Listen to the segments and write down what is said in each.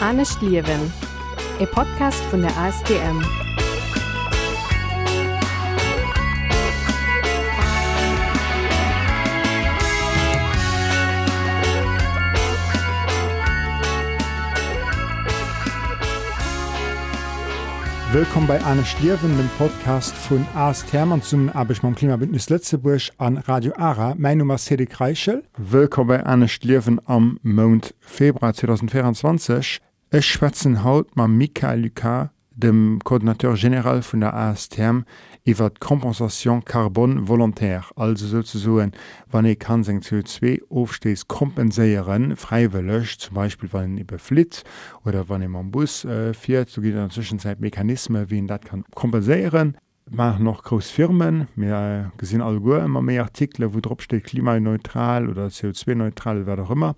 Anne Stierwin, ihr Podcast von der ASDM. Willkommen bei Anne Stierwen, dem Podcast von AS Thermann zum Arbeitsmann Klimabündnis Lettzeburg an Radio Ara. Mein Name ist Cedric Reichel. Willkommen bei Anne Stierwen am Mond Februar 2024. Ich schwätze heute mit Michael Lucas, dem Koordinateur General von der ASTM, die Kompensation Carbon volontär, also sozusagen, wenn ich kann sein CO2 aufstehst, kompensieren, freiwillig, zum Beispiel, wenn ich überflitt oder wenn ich am Bus äh, fährt, so gibt es in der Zwischenzeit Mechanismen, wie ich das kann kompensieren machen noch groß Firmen. Äh, gesehen all immer mehr Artikel wo drauf steht klimaneutral oder CO2-neutral wer auch immer.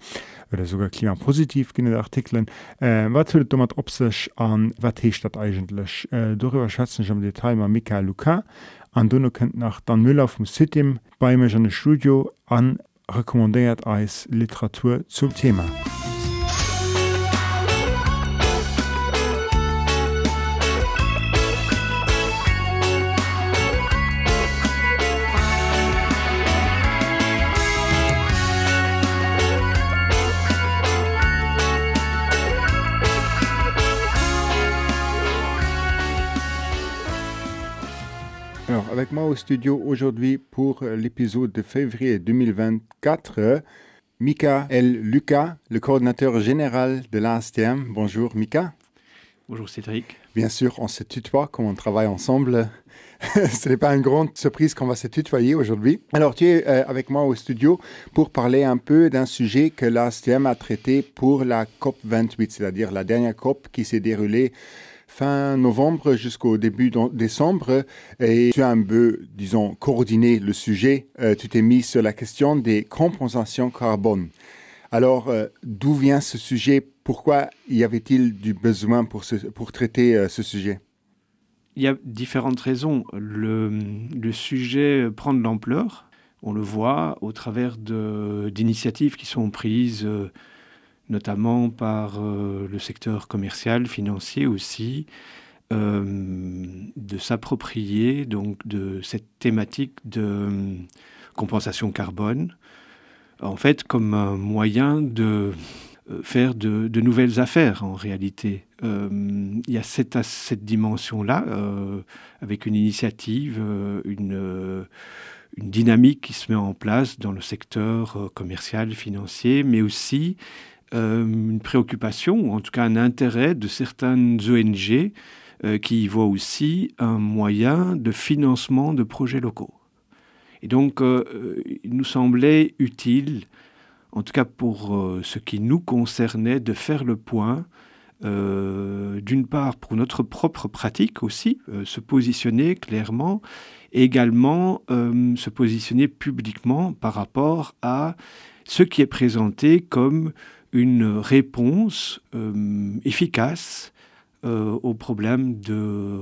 Oder sogar klimapositiv gene Artikeln. Äh, wat op sich an wat dat eigentlich? Äh, darüber schätzen ich am Detail mal Michael Luca an du könnt nach dann Müll auf dem City bei mir an Studio an rekommandiert als Literatur zum Thema. Avec moi au studio aujourd'hui pour l'épisode de février 2024, Mika Lucas, le coordinateur général de l'ASTM. Bonjour Mika. Bonjour Cédric. Bien sûr, on se tutoie comme on travaille ensemble. Ce n'est pas une grande surprise qu'on va se tutoyer aujourd'hui. Alors, tu es euh, avec moi au studio pour parler un peu d'un sujet que l'ASTM a traité pour la COP 28, c'est-à-dire la dernière COP qui s'est déroulée fin novembre jusqu'au début décembre et tu as un peu, disons, coordonné le sujet. Euh, tu t'es mis sur la question des compensations carbone. Alors, euh, d'où vient ce sujet? Pourquoi y avait-il du besoin pour, pour traiter euh, ce sujet? Il y a différentes raisons. Le, le sujet prend de l'ampleur. On le voit au travers d'initiatives qui sont prises notamment par euh, le secteur commercial, financier aussi, euh, de s'approprier donc de cette thématique de euh, compensation carbone, en fait comme un moyen de faire de, nouvelles affaires en réalité. il y a cette, cette dimension-là, avec une initiative, une dynamique qui se met en place dans le secteur commercial, financier, mais aussi euh, une préoccupation, ou en tout cas un intérêt de certaines ONG euh, qui y voient aussi un moyen de financement de projets locaux. Et donc, euh, il nous semblait utile, en tout cas pour ce qui nous concernait, de faire le point, d'une part pour notre propre pratique aussi, se positionner clairement, et également se positionner publiquement par rapport à ce qui est présenté comme une réponse euh, efficace euh, au problème de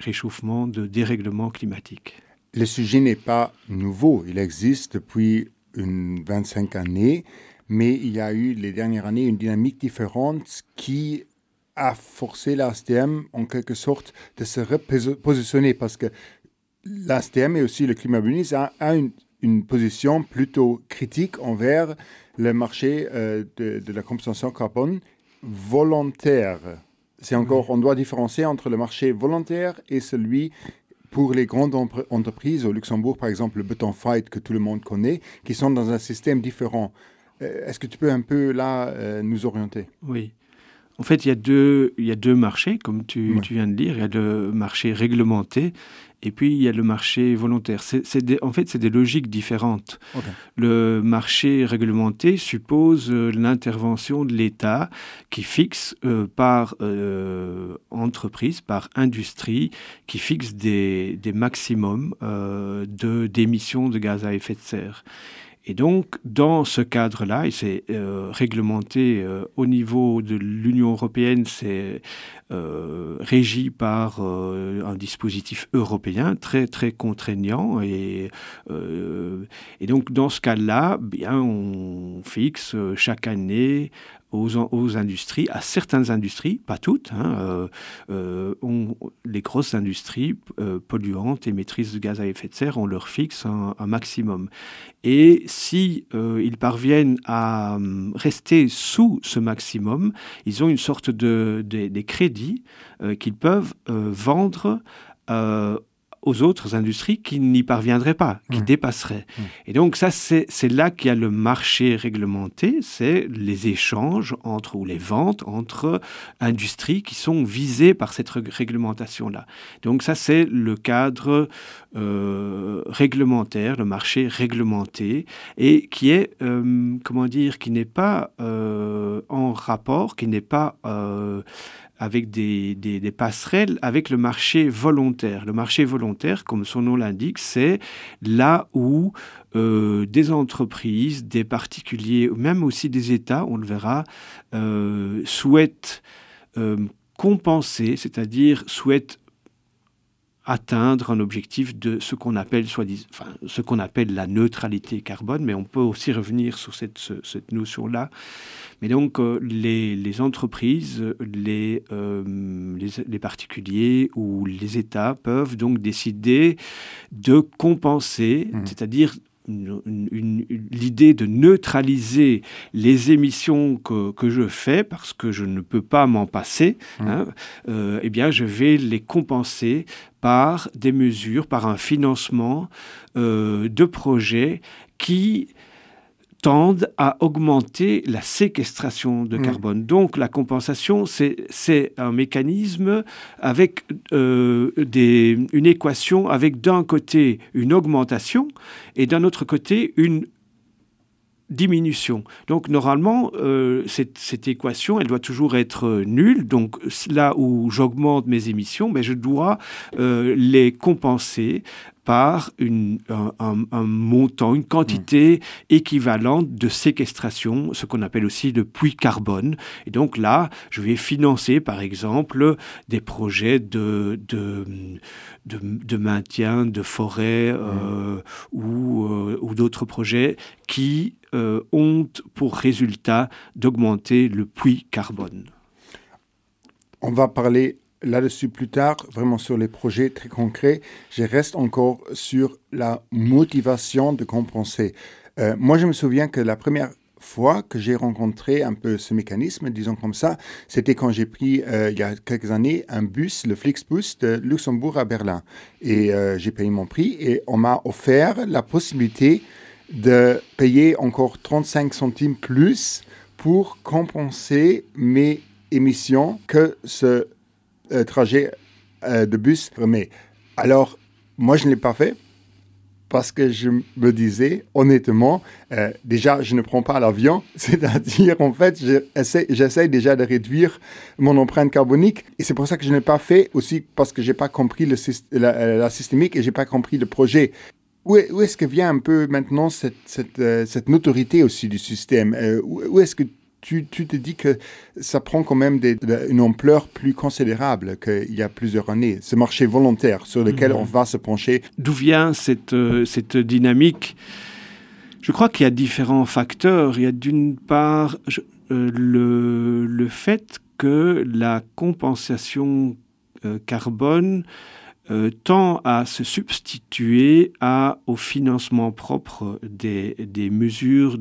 réchauffement, de dérèglement climatique. Le sujet n'est pas nouveau, il existe depuis une 25 années, mais il y a eu les dernières années une dynamique différente qui a forcé l'ASTM en quelque sorte de se repositionner parce que l'ASTM et aussi le climat a, a une, une position plutôt critique envers le marché euh, de, de, la compensation carbone volontaire. C'est encore, on doit différencier entre le marché volontaire et celui pour les grandes entreprises, au Luxembourg par exemple, le Beton Fight que tout le monde connaît, qui sont dans un système différent. Euh, est-ce que tu peux un peu là euh, nous orienter? Oui. En fait, il y, a deux, il y a deux marchés, comme tu, ouais. tu viens de dire. Il y a le marché réglementé et puis il y a le marché volontaire. En fait, c'est des logiques différentes. Okay. Le marché réglementé suppose euh, l'intervention de l'État qui fixe euh, par euh, entreprise, par industrie, qui fixe des, des maximums de, d'émissions de gaz à effet de serre. Et donc, dans ce cadre-là, et c'est euh, réglementé euh, au niveau de l'Union européenne, c'est euh, régi par un dispositif européen très très contraignant. Et, et donc, dans ce cas-là, bien, on fixe chaque année aux, industries, à certaines industries, pas toutes. Hein, euh, euh, les grosses industries euh, polluantes, émettrices de gaz à effet de serre, on leur fixe un, maximum. Et si ils parviennent à rester sous ce maximum, ils ont une sorte de, de des crédits qu'ils peuvent vendre aux autres industries qui n'y parviendraient pas, qui mmh. dépasseraient. Mmh. Et donc ça, c'est là qu'il y a le marché réglementé, c'est les échanges entre ou les ventes entre industries qui sont visées par cette réglementation-là. Donc ça, c'est le cadre euh, réglementaire, le marché réglementé, et qui est, euh, comment dire, qui n'est pas euh, en rapport, qui n'est pas avec des, passerelles avec le marché volontaire. Le marché volontaire, comme son nom l'indique, c'est là où euh, des entreprises, des particuliers, même aussi des États, on le verra, euh, souhaitent euh, compenser, c'est-à-dire souhaitent atteindre un objectif de ce qu'on appelle, enfin, appelle la neutralité carbone, mais on peut aussi revenir sur cette notion-là. Mais donc, euh, les, les, entreprises, les, euh, les, les, particuliers ou les États peuvent donc décider de compenser, mmh. c'est-à-dire l'idée de neutraliser les émissions que, que, je fais parce que je ne peux pas m'en passer, mmh. hein, euh, eh bien, je vais les compenser par des mesures, par un financement euh, de projets qui tendent à augmenter la séquestration de mmh. carbone. Donc la compensation, c'est un mécanisme avec euh, des, une équation avec d'un côté une augmentation et d'un autre côté une diminution. Donc normalement, euh, cette, cette, équation, elle doit toujours être nulle. Donc là où j'augmente mes émissions, mais ben, je dois euh, les compenser par une, un, un, un, montant, une quantité mmh. équivalente de séquestration, ce qu'on appelle aussi le puits carbone. Et donc là, je vais financer, par exemple, des projets de, de, de, de maintien de forêts mmh. euh, ou, euh, ou d'autres projets qui euh, ont pour résultat d'augmenter le puits carbone. On va parler là-dessus plus tard, vraiment sur les projets très concrets. Je reste encore sur la motivation de compenser. Euh, moi, je me souviens que la première fois que j'ai rencontré un peu ce mécanisme, disons comme ça, c'était quand j'ai pris, euh, il y a quelques années, un bus, le Flixbus de Luxembourg à Berlin. Et euh, j'ai payé mon prix et on m'a offert la possibilité de payer encore 35 centimes plus pour compenser mes émissions que ce euh, trajet euh, de bus. Mais alors, moi, je ne l'ai pas fait parce que je me disais, honnêtement, euh, déjà, je ne prends pas l'avion, c'est-à-dire, en fait, j'essaie déjà de réduire mon empreinte carbonique, et c'est pour ça que je n'ai pas fait, aussi parce que je n'ai pas compris le, la, systémique et je n'ai pas compris le projet. Où, est-ce que vient un peu maintenant cette, cette, cette notoriété aussi du système? Où est-ce que tu, tu, te dis que ça prend quand même des, une ampleur plus considérable qu'il y a plusieurs années, ce marché volontaire sur lequel mmh. on va se pencher. D'où vient cette, euh, cette dynamique? Je crois qu'il y a différents facteurs. Il y a d'une part je, euh, le, le fait que la compensation euh, carbone euh, tend à se substituer à, au financement propre des, des mesures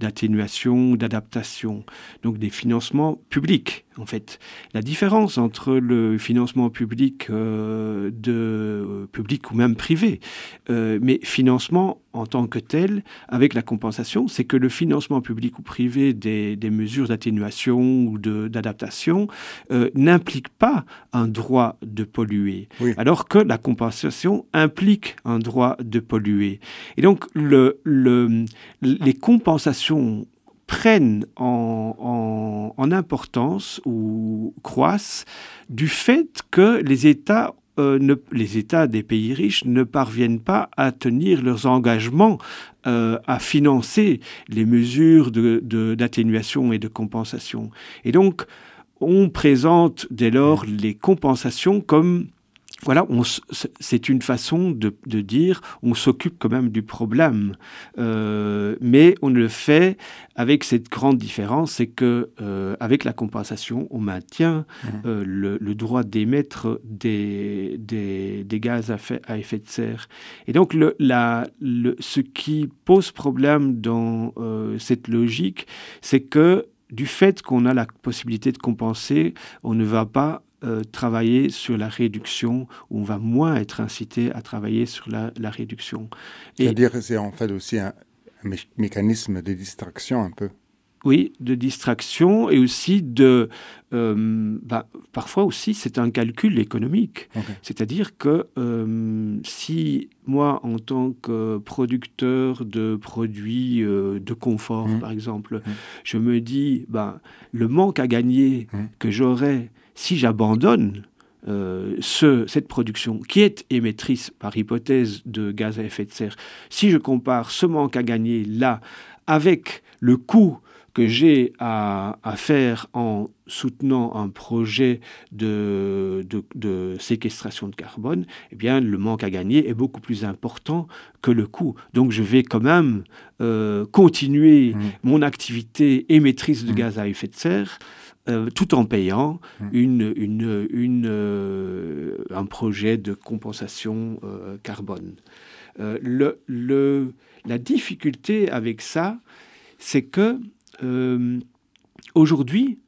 d'atténuation, d'adaptation, donc des financements publics en fait. La différence entre le financement public, euh, de, euh, public ou même privé, euh, mais financement en tant que tel, avec la compensation, c'est que le financement public ou privé des, des mesures d'atténuation ou d'adaptation euh, n'implique pas un droit de polluer, oui. alors que la compensation implique un droit de polluer. Et donc, le, le, les compensations prennent en, importance ou croissent du fait que les États, euh, les États des pays riches ne parviennent pas à tenir leurs engagements euh, à financer les mesures d'atténuation de, de, et de compensation. Et donc, on présente dès lors les compensations comme voilà, c'est une façon de, dire on s'occupe quand même du problème, euh, mais on le fait avec cette grande différence, c'est que euh, avec la compensation, on maintient mmh. euh, le, droit d'émettre des, des, gaz à, effet de serre. Et donc, le, la, le, ce qui pose problème dans cette logique, c'est que du fait qu'on a la possibilité de compenser, on ne va pas euh, travailler sur la réduction, ou on va moins être incité à travailler sur la, réduction. C'est-à-dire que c'est en fait aussi un, mécanisme de distraction un peu. Oui, de distraction et aussi de... Euh, bah, parfois aussi, c'est un calcul économique. C'est-à-dire que euh, si moi, en tant que producteur de produits de confort, mmh. par exemple, mmh. je me dis, bah, le manque à gagner mmh. que j'aurais si j'abandonne euh, ce, cette production qui est émettrice par hypothèse de gaz à effet de serre, si je compare ce manque à gagner là avec le coût que j'ai à, faire en soutenant un projet de, de, séquestration de carbone, eh bien, le manque à gagner est beaucoup plus important que le coût. Donc, je vais quand même euh, continuer mmh. mon activité émettrice de mmh. gaz à effet de serre euh, tout en payant mmh. une, une, une, euh, un projet de compensation euh, carbone. Le, le, la difficulté avec ça, c'est que aujourd'hui,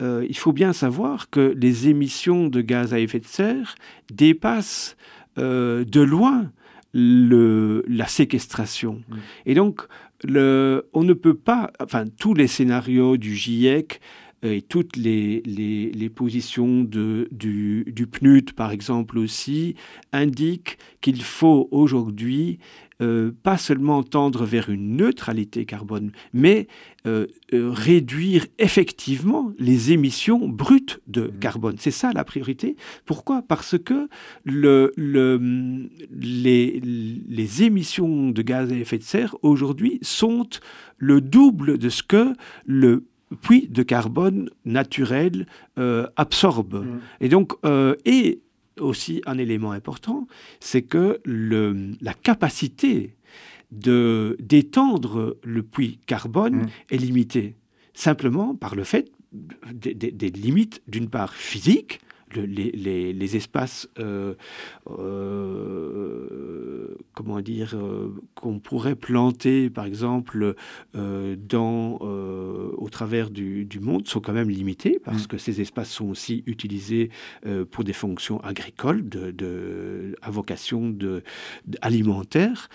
il faut bien savoir que les émissions de gaz à effet de serre dépassent de loin le, la séquestration. Mmh. Et donc, le, on ne peut pas, enfin, tous les scénarios du GIEC et toutes les, les, positions de, du, du, PNUD, par exemple, aussi, indiquent qu'il faut aujourd'hui euh, pas seulement tendre vers une neutralité carbone, mais euh, réduire effectivement les émissions brutes de mmh. carbone. C'est ça la priorité. Pourquoi? Parce que le, le, les, les émissions de gaz à effet de serre aujourd'hui sont le double de ce que le puis de carbone naturel euh, absorbe. Mm. Et donc, euh, et aussi un élément important, c'est que le, la capacité de d'étendre le puits carbone mm. est limitée simplement par le fait des limites d'une part physiques les, espaces, euh, euh, comment dire, euh, qu'on pourrait planter, par exemple, dans, au travers du, monde, sont quand même limités parce mm. que ces espaces sont aussi utilisés pour des fonctions agricoles, de, à vocation de, alimentaire.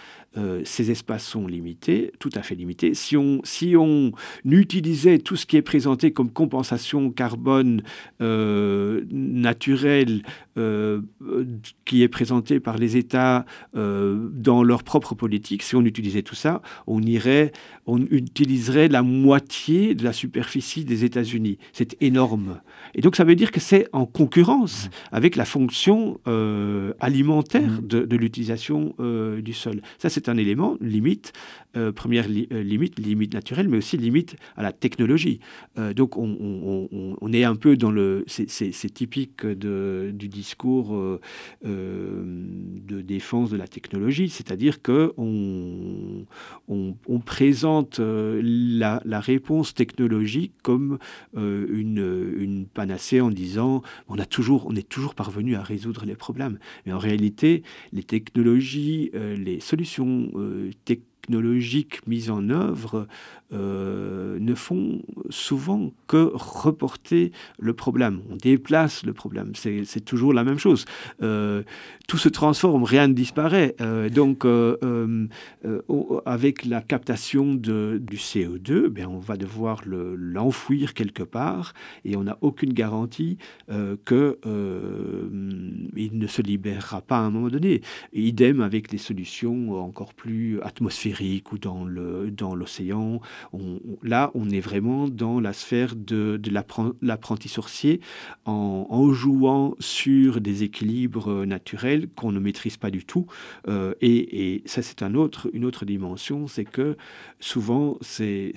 Ces espaces sont limités, tout à fait limités. Si on, si on utilisait tout ce qui est présenté comme compensation carbone naturel euh, qui est présenté par les États euh, dans leur propre politique, si on utilisait tout ça, on irait, on utiliserait la moitié de la superficie des États-Unis. C'est énorme. Et donc ça veut dire que c'est en concurrence avec la fonction euh, alimentaire mmh. de, l'utilisation du sol. Ça, c'est un élément, limite, première limite, limite naturelle, mais aussi limite à la technologie. donc on, est un peu dans le... C'est typique de, du discours euh, euh, de défense de la technologie, c'est-à-dire qu'on on, présente euh, la, réponse technologique comme une, une, panacée en disant on, a toujours, on est toujours parvenu à résoudre les problèmes. Mais en réalité, les technologies, les solutions technologiques, technologiques mises en œuvre euh, ne font souvent que reporter le problème. On déplace le problème. C'est toujours la même chose. Euh, tout se transforme, rien ne disparaît. Euh, donc, avec la captation du CO2, bien, on va devoir l'enfouir quelque part et on n'a aucune garantie qu'il ne se libérera pas à un moment donné. idem avec les solutions encore plus atmosphériques atmosphérique ou dans l'océan. Là, on est vraiment dans la sphère de, l'apprenti sorcier en, jouant sur des équilibres naturels qu'on ne maîtrise pas du tout. Euh, et, ça, c'est un autre, une autre dimension, c'est que souvent, ces,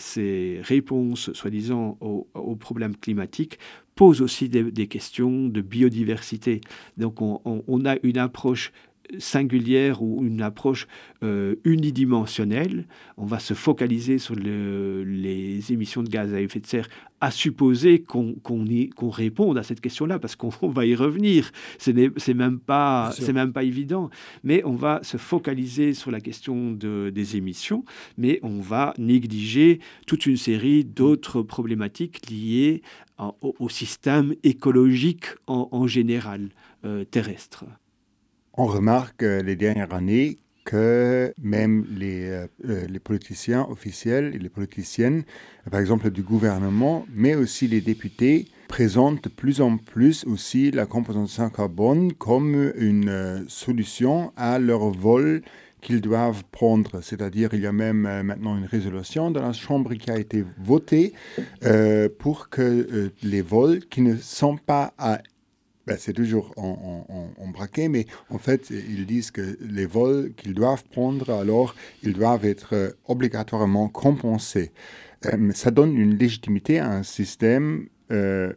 réponses, soi-disant, aux, problèmes climatiques posent aussi des, questions de biodiversité. Donc on, on, on a une approche singulière ou une approche euh, unidimensionnelle. On va se focaliser sur le, les émissions de gaz à effet de serre, à supposer qu'on qu réponde à cette question-là, parce qu'on va y revenir. Ce n'est même, pas, même pas évident. Mais on va se focaliser sur la question de, des émissions, mais on va négliger toute une série d'autres problématiques liées au, au, système écologique en, en général euh, terrestre. On remarque euh, les dernières années que même les, euh, euh, les, politiciens officiels et les politiciennes, par exemple du gouvernement, mais aussi les députés, présentent de plus en plus aussi la compensation carbone comme une solution à leur vol qu'ils doivent prendre. C'est-à-dire, il y a même maintenant une résolution dans la Chambre qui a été votée pour que les vols qui ne sont pas à ben, c'est toujours en, en, braquet, mais en fait, ils disent que les vols qu'ils doivent prendre, alors, ils doivent être euh, obligatoirement compensés. Euh, ça donne une légitimité à un système euh,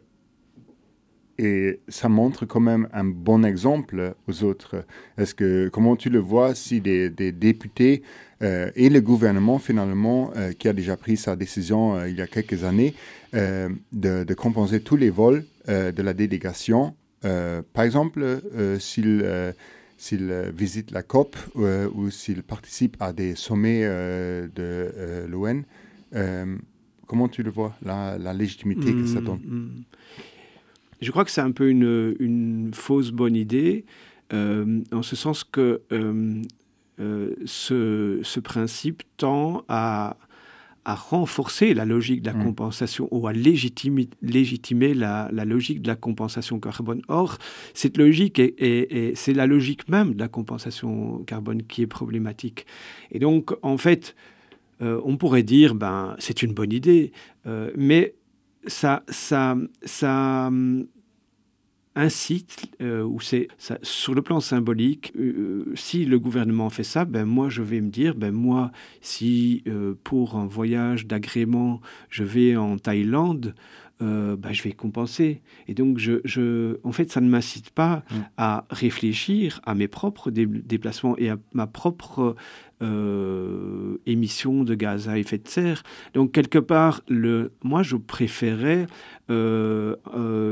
et ça montre quand même un bon exemple aux autres. Est-ce que, comment tu le vois si des, députés euh, et le gouvernement, finalement, qui a déjà pris sa décision il y a quelques années de, compenser tous les vols de la délégation par exemple, euh, s'il euh, visite la COP ou s'il participe à des sommets de l'ON, comment tu le vois, la, la légitimité mmh, que ça donne? mmh. Je crois que c'est un peu une, une, fausse bonne idée, en ce sens que ce, ce, principe tend à à renforcer la logique de la mmh. compensation ou à légitimer, légitimer la, la, logique de la compensation carbone. Or, cette logique, est, est, est c'est la logique même de la compensation carbone qui est problématique. Et donc, en fait, euh, on pourrait dire, ben, c'est une bonne idée, euh, mais ça, ça, ça, incite, euh, ou c'est sur le plan symbolique, euh, si le gouvernement fait ça, ben moi je vais me dire, ben moi si euh, pour un voyage d'agrément je vais en Thaïlande, euh, ben, je vais compenser. Et donc, je, je, en fait, ça ne m'incite pas mmh. à réfléchir à mes propres dé déplacements et à ma propre euh, émissions de gaz à effet de serre. Donc, quelque part, le, moi, je préférais euh,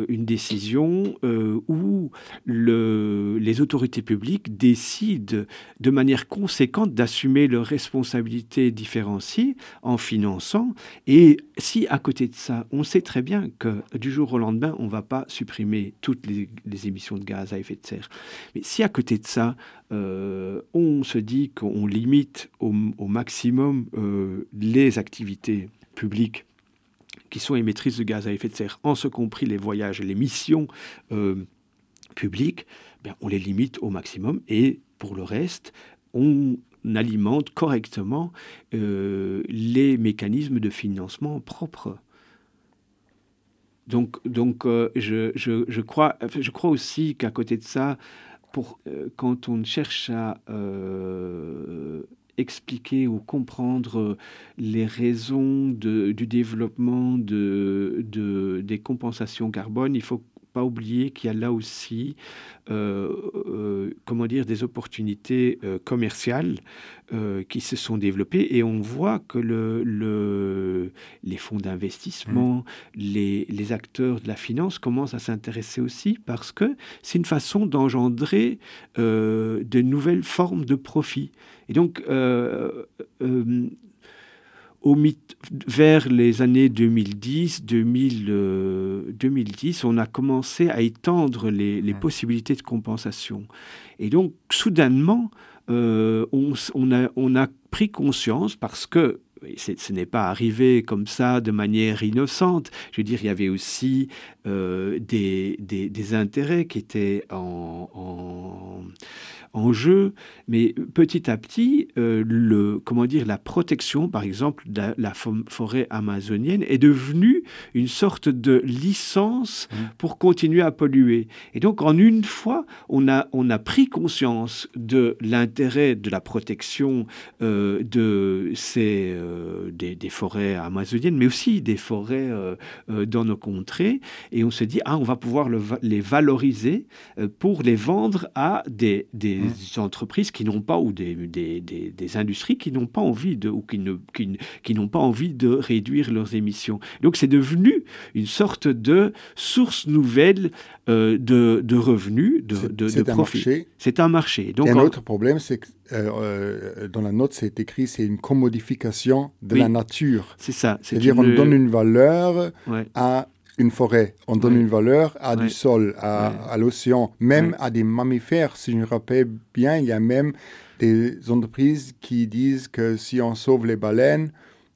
une décision où le, les autorités publiques décident de manière conséquente d'assumer leurs responsabilités différenciées en finançant. Et si à côté de ça, on sait très bien que du jour au lendemain, on ne va pas supprimer toutes les, émissions de gaz à effet de serre, mais si à côté de ça, euh, on se dit qu'on limite au, maximum euh, les activités publiques qui sont émettrices de gaz à effet de serre, en ce compris les voyages et les missions euh, publiques, bien, on les limite au maximum et pour le reste, on alimente correctement les mécanismes de financement propres. Donc, donc euh, je, je, je, crois, je crois aussi qu'à côté de ça, pour, euh, quand on cherche à euh, expliquer ou comprendre les raisons de, du développement de, de, des compensations carbone, il faut pas oublier qu'il y a là aussi, euh, euh, comment dire, des opportunités euh, commerciales qui se sont développées et on voit que le, le, les fonds d'investissement, mmh. les, les, acteurs de la finance commencent à s'intéresser aussi parce que c'est une façon d'engendrer de nouvelles formes de profit. Et donc, au vers les années 2010, 2000, euh, 2010, on a commencé à étendre les, les, possibilités de compensation. Et donc, soudainement, euh, on, on, a, on, a, pris conscience, parce que ce n'est pas arrivé comme ça de manière innocente. Je veux dire, il y avait aussi euh, des, des, des, intérêts qui étaient en, en, en jeu, mais petit à petit, euh, le, comment dire, la protection, par exemple, de la forêt amazonienne est devenue une sorte de licence mmh. pour continuer à polluer. Et donc, en une fois, on a, on a pris conscience de l'intérêt de la protection euh, de ces, euh, des, des, forêts amazoniennes, mais aussi des forêts dans nos contrées. Et on se dit, ah, on va pouvoir le, les valoriser pour les vendre à des, des des entreprises qui n'ont pas ou des, des, des, des industries qui n'ont pas envie de ou qui ne qui, qui n'ont pas envie de réduire leurs émissions. Donc c'est devenu une sorte de source nouvelle euh, de, de, revenus, de, de, de profit. C'est un marché. Donc, Et un en... autre problème, c'est que euh, euh, dans la note, c'est écrit, c'est une commodification de oui, la nature. C'est ça. C'est-à-dire, une... on donne une valeur ouais. à une forêt, on donne oui. une valeur à oui. du sol, à, oui. à l'océan, même à des mammifères. Si je me rappelle bien, il y a même des entreprises qui disent que si on sauve les baleines,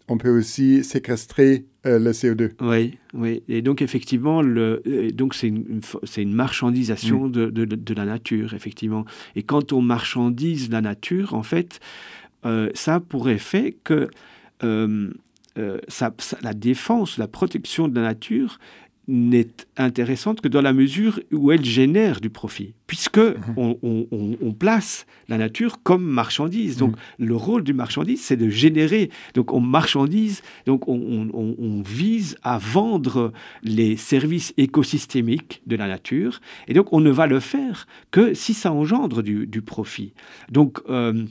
on peut aussi séquestrer euh, le CO2. Oui, oui. Et donc effectivement, le, donc c'est une, c'est une marchandisation de, de, de, la nature, effectivement. Et quand on marchandise la nature, en fait, euh, ça a pour effet que euh, euh, la défense, la protection de la nature n'est intéressante que dans la mesure où elle génère du profit, puisque mmh. on, on, on, place la nature comme marchandise. Donc mmh. le rôle du marchandise, c'est de générer. Donc on marchandise, donc on, on, vise à vendre les services écosystémiques de la nature, et donc on ne va le faire que si ça engendre du, du profit. Donc euh,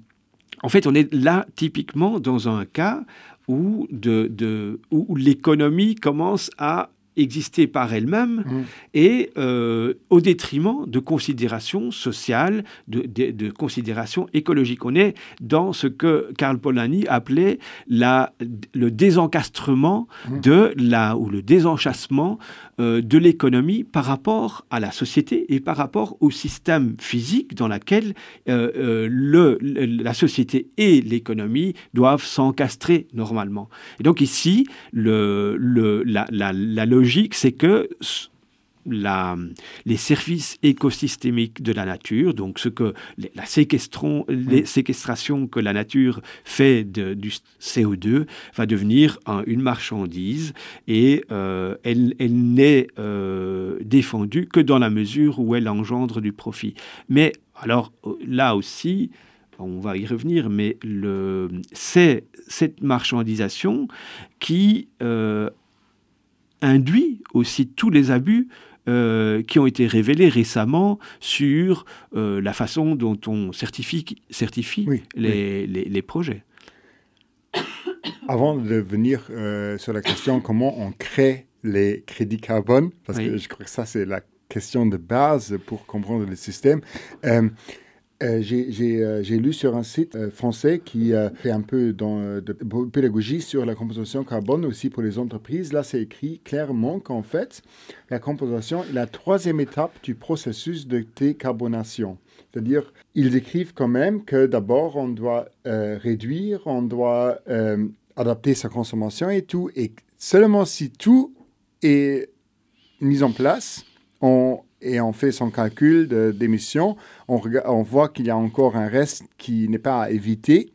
en fait, on est là typiquement dans un cas où, de, de, où l'économie commence à exister par elle-même mmh. et euh, au détriment de considérations sociales, de, de, de, considérations écologiques. On est dans ce que Karl Polanyi appelait la, le désencastrement mmh. de la, ou le désenchassement euh, de l'économie par rapport à la société et par rapport au système physique dans lequel euh, euh, le, la société et l'économie doivent s'encastrer normalement. Et donc ici, le, le, la, la, la logique, c'est que la, les services écosystémiques de la nature, donc ce que la séquestration, les séquestrations que la nature fait de, du CO2 va devenir un, une marchandise et euh, elle, elle n'est euh, défendue que dans la mesure où elle engendre du profit. Mais alors là aussi, on va y revenir, mais c'est cette marchandisation qui euh, induit aussi tous les abus euh, qui ont été révélés récemment sur euh, la façon dont on certifie, certifie oui, les, oui. Les, les, projets. Avant de venir euh, sur la question comment on crée les crédits carbone, parce oui. que je crois que ça c'est la question de base pour comprendre le système, euh, Euh, J'ai lu sur un site euh, français qui fait un peu dans, de pédagogie sur la compensation carbone aussi pour les entreprises. Là, c'est écrit clairement qu'en fait, la compensation est la troisième étape du processus de décarbonation. C'est-à-dire, ils écrivent quand même que d'abord, on doit réduire, on doit adapter sa consommation et tout. Et seulement si tout est mis en place, on et on fait son calcul d'émissions, on, on, voit qu'il y a encore un reste qui n'est pas à éviter.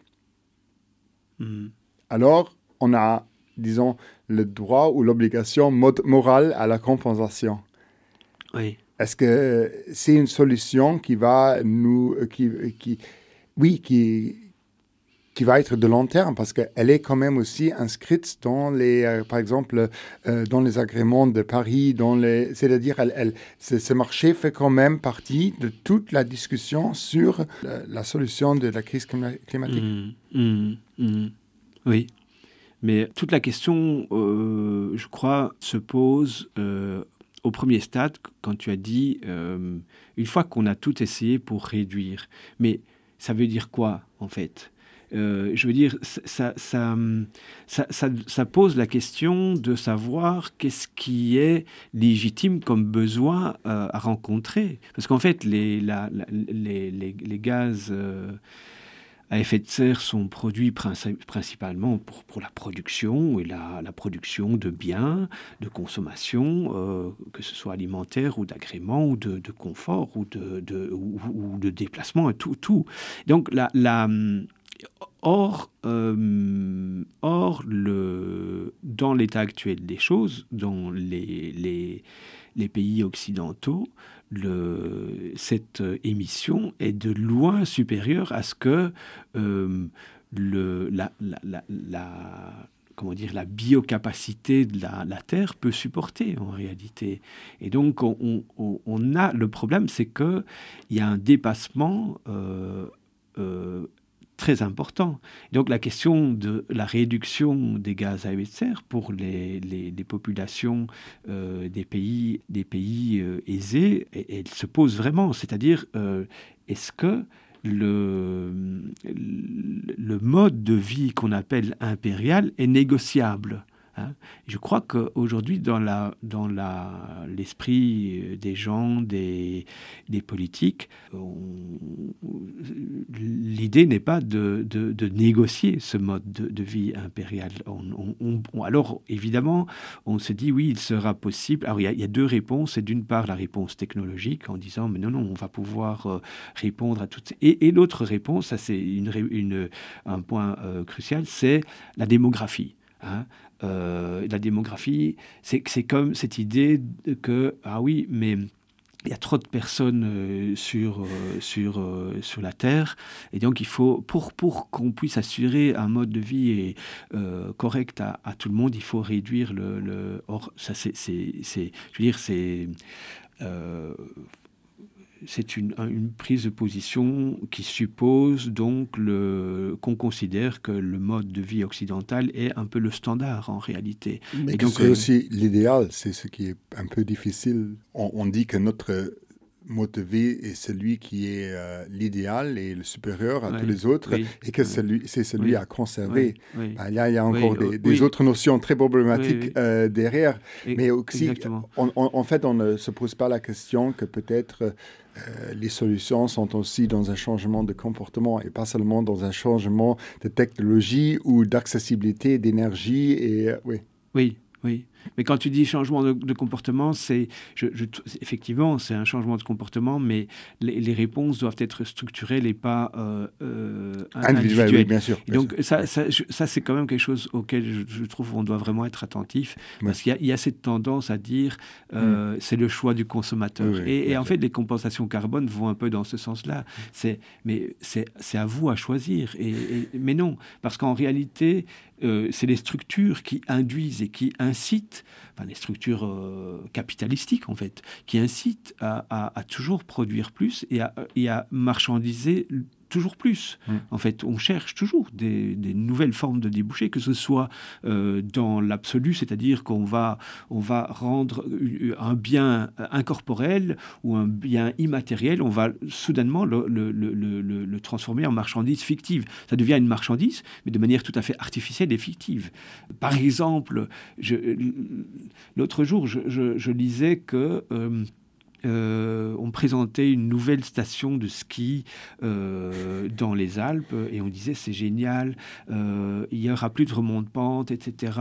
Mmh. Alors, on a, disons, le droit ou l'obligation morale à la compensation. Oui. Est-ce que c'est une solution qui va nous... Qui, qui, oui, qui, qui va être de long terme parce qu'elle est quand même aussi inscrite dans les, euh, par exemple, euh, dans les agréments de Paris, dans les, c'est-à-dire, elle, ce marché fait quand même partie de toute la discussion sur la, la solution de la crise climatique. Mmh, mmh, mmh. Oui, mais toute la question, euh, je crois, se pose euh, au premier stade quand tu as dit, euh, une fois qu'on a tout essayé pour réduire, mais ça veut dire quoi en fait? Euh, je veux dire, ça, ça, ça, ça, pose la question de savoir qu'est-ce qui est légitime comme besoin euh, à rencontrer. Parce qu'en fait, les, la, les, les, les, gaz euh, à effet de serre sont produits principalement pour, pour la production et la, la, production de biens, de consommation, que ce soit alimentaire ou d'agrément ou de, confort ou de, de, ou, de déplacement, tout. tout. Donc la, Or, euh, or le, dans l'état actuel des choses, dans les, les, pays occidentaux, cette émission est de loin supérieure à ce que euh, le, la, la, la, comment dire, la biocapacité de la, la, Terre peut supporter en réalité. Et donc, on, on, a le problème, c'est qu'il y a un dépassement euh, très important. Donc la question de la réduction des gaz à effet de serre pour les, les, populations euh, des pays, des pays euh, aisés, elle, se pose vraiment. C'est-à-dire, euh, est-ce que le, le mode de vie qu'on appelle impérial est négociable? Hein. Je crois qu'aujourd'hui, dans l'esprit la, des gens, des, politiques, l'idée n'est pas de, négocier ce mode de, vie impérial. Alors, évidemment, on se dit, oui, il sera possible. Alors, il y a, deux réponses. C'est d'une part la réponse technologique en disant, mais non, non, on va pouvoir euh, répondre à toutes. Et, et l'autre réponse, ça c'est un point euh, crucial, c'est la démographie. Hein euh, la démographie, c'est comme cette idée que, ah oui, mais il y a trop de personnes euh, sur, euh, sur, sur la Terre, et donc il faut, pour, pour qu'on puisse assurer un mode de vie correct à, à, tout le monde, il faut réduire le... le or, ça c'est, je veux dire, c'est... C'est une, une, prise de position qui suppose donc qu'on considère que le mode de vie occidental est un peu le standard en réalité. Mais c'est euh, aussi l'idéal, c'est ce qui est un peu difficile. On, on dit que notre vie est celui qui est euh, l'idéal et le supérieur à oui, tous les autres oui, et que oui, c'est celui à conserver. Ben, il, y a, il y a encore des, des autres notions très problématiques euh, derrière. Et, mais aussi, on, on, en fait, on ne se pose pas la question que peut-être euh, les solutions sont aussi dans un changement de comportement et pas seulement dans un changement de technologie ou d'accessibilité d'énergie. Et oui. Oui, oui. Mais quand tu dis changement de, de comportement, c'est effectivement c'est un changement de comportement, mais les, les, réponses doivent être structurelles et pas euh, euh, individuelles. Oui, bien sûr. Bien donc sûr. ça, ça, ça c'est quand même quelque chose auquel je, je trouve on doit vraiment être attentif, ouais. parce qu'il y, y, a cette tendance à dire euh, mm. c'est le choix du consommateur. Oui, et, et en fait, les compensations carbone vont un peu dans ce sens-là. C'est mais c'est à vous à choisir. Et, et mais non, parce qu'en réalité, euh, c'est les structures qui induisent et qui incitent, enfin les structures euh, capitalistiques en fait, qui incitent à, toujours produire plus et à marchandiser toujours plus. Mmh. En fait, on cherche toujours des, des, nouvelles formes de débouchés, que ce soit euh, dans l'absolu, c'est-à-dire qu'on va, on va rendre un bien incorporel ou un bien immatériel, on va soudainement le, le, le, le, transformer en marchandise fictive. Ça devient une marchandise, mais de manière tout à fait artificielle et fictive. Par exemple, l'autre jour, je, je, je, lisais que... Euh, euh, on présentait une nouvelle station de ski euh, dans les Alpes et on disait c'est génial, euh, il n'y aura plus de remonte pente, etc.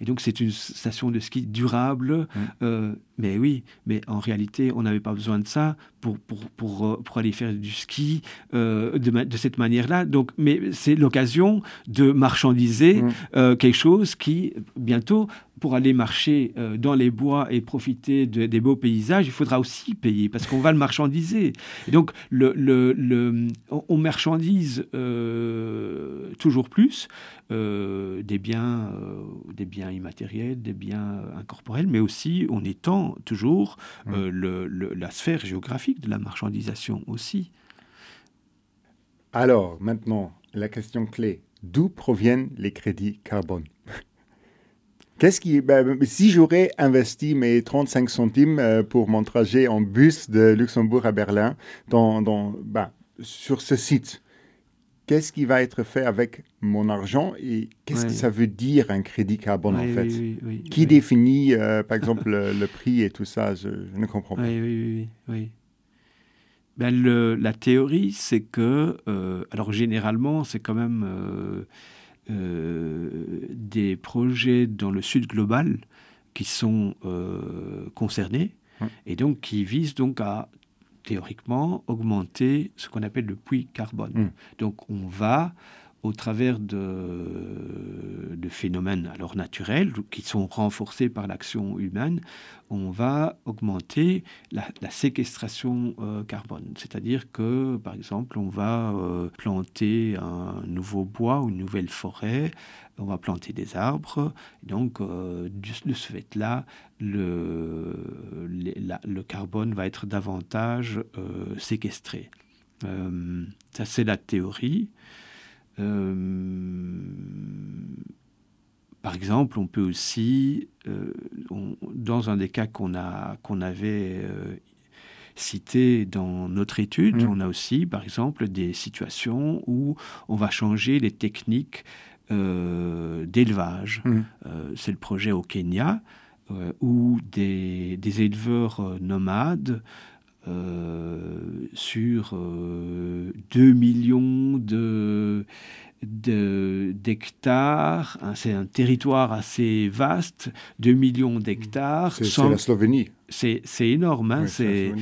Et donc c'est une station de ski durable. Mmh. mais oui, mais en réalité, on n'avait pas besoin de ça pour, pour, pour, pour aller faire du ski de, de, cette manière-là. Donc, mais c'est l'occasion de marchandiser mmh. quelque chose qui bientôt pour aller marcher euh, dans les bois et profiter de, des beaux paysages, il faudra aussi payer parce qu'on va le marchandiser. Et donc, le, le, le, on marchandise euh, toujours plus euh, des, biens, des biens immatériels, des biens incorporels, mais aussi on étend toujours mmh. La sphère géographique de la marchandisation aussi. Alors, maintenant, la question clé. D'où proviennent les crédits carbone? Qu'est-ce qui, ben, si j'aurais investi mes 35 centimes euh, pour mon trajet en bus de Luxembourg à Berlin dans, dans, ben, sur ce site, qu'est-ce qui va être fait avec mon argent et qu'est-ce que ça veut dire un crédit carbone oui, en fait? oui, oui, Qui définit, euh, par exemple, le, le, prix et tout ça? Je, je, ne comprends pas. Oui, oui, oui. ben le, La théorie, c'est que, euh, alors généralement, c'est quand même euh, des projets dans le sud global qui sont euh, concernés Hum. et donc qui visent donc à théoriquement augmenter ce qu'on appelle le puits carbone. Hum. Donc on va au travers de, phénomènes alors naturels qui sont renforcés par l'action humaine, on va augmenter la, séquestration euh, carbone. C'est-à-dire que, par exemple, on va euh, planter un nouveau bois ou une nouvelle forêt, on va planter des arbres. Donc, euh, de ce fait-là, le, carbone va être davantage séquestré. Ça, c'est la théorie. Euh, par exemple, on peut aussi, euh, on- dans un des cas qu'on qu'on avait euh, cité dans notre étude, Mm. on a aussi, par exemple, des situations où on va changer les techniques euh, d'élevage. Euh, C'est le projet au Kenya euh, où des, des éleveurs nomades euh, sur euh, 2 millions de de- d'hectares, hein, c'est un territoire assez vaste, 2 millions d'hectares, C'est sans- la Slovénie. c'est c'est énorme, hein, Oui, c'est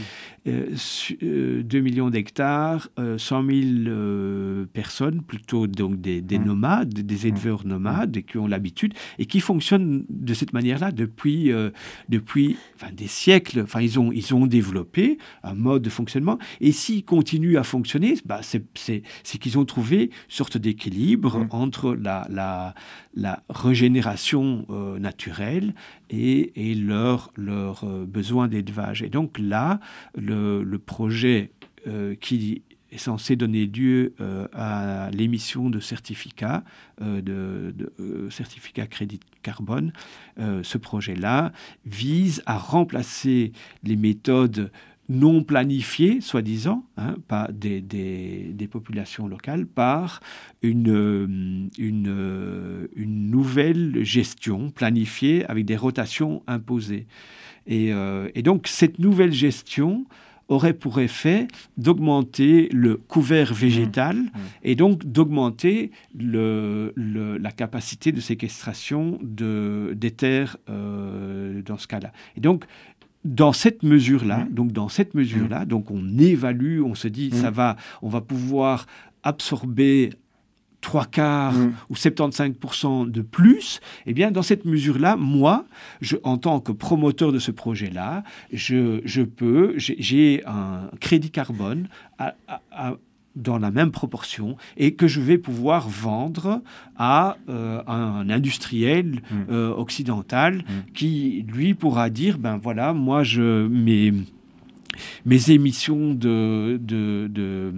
la c'est Slovénie. euh, su- euh, 2 millions d'hectares, euh, 100 000 euh, personnes, plutôt donc des, des Mm. nomades, des éleveurs nomades qui ont l'habitude et qui fonctionnent de cette manière-là depuis, depuis enfin, des siècles. Enfin, ils, ont, ils ont développé un mode de fonctionnement et s'ils continuent à fonctionner, bah, c'est qu'ils ont trouvé une sorte d'équilibre Mm. entre la, la, la régénération euh, naturelle et, et leur, leur euh, besoin d'élevage. Et donc là, le, le projet euh, qui est censé donner lieu euh, à l'émission de certificats, euh, de, certificats crédit carbone, ce projet-là vise à remplacer les méthodes non planifiées, soi-disant, hein, des, des, des populations locales, par une, une, une nouvelle gestion planifiée avec des rotations imposées. Et, et donc cette nouvelle gestion aurait pour effet d'augmenter le couvert végétal et donc d'augmenter le, le- la capacité de séquestration de, des terres euh, dans ce cas-là. Et donc, dans cette mesure-là, Mm. donc dans cette mesure-là, donc on évalue, on se dit, Mm. ça va, on va pouvoir absorber trois quarts Mm. ou 75% de plus, eh bien, dans cette mesure-là, moi, je, en tant que promoteur de ce projet-là, je, je peux, j'ai- un crédit carbone à- à- à- dans la même proportion et que je vais pouvoir vendre à euh, un industriel Mm. euh, occidental Mm. qui, lui, pourra dire, ben voilà, moi, je... Mes, mes émissions de, de, de,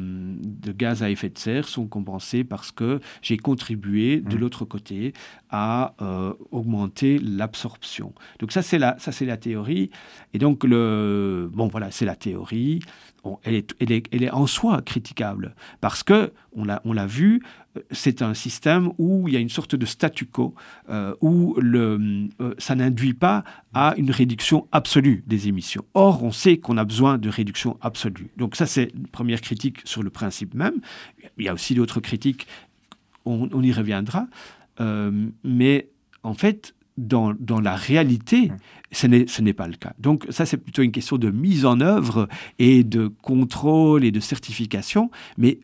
de gaz à effet de serre sont compensées parce que j'ai contribué de Mm. l'autre côté à euh, augmenter l'absorption. Donc ça c'est la ça c'est la théorie et donc le bon voilà c'est la théorie. Bon, elle, est, elle, est, elle est en soi critiquable parce que on l'a on l'a vu c'est un système où il y a une sorte de statu quo euh, où euh, ça n'induit pas à une réduction absolue des émissions. Or, on sait qu'on a besoin de réduction absolue. Donc ça, c'est une première critique sur le principe même. Il y a aussi d'autres critiques, on, y reviendra. Euh, mais en fait, dans, dans la réalité, ce n'est pas le cas. Donc ça, c'est plutôt une question de mise en œuvre et de contrôle et de certification. Mais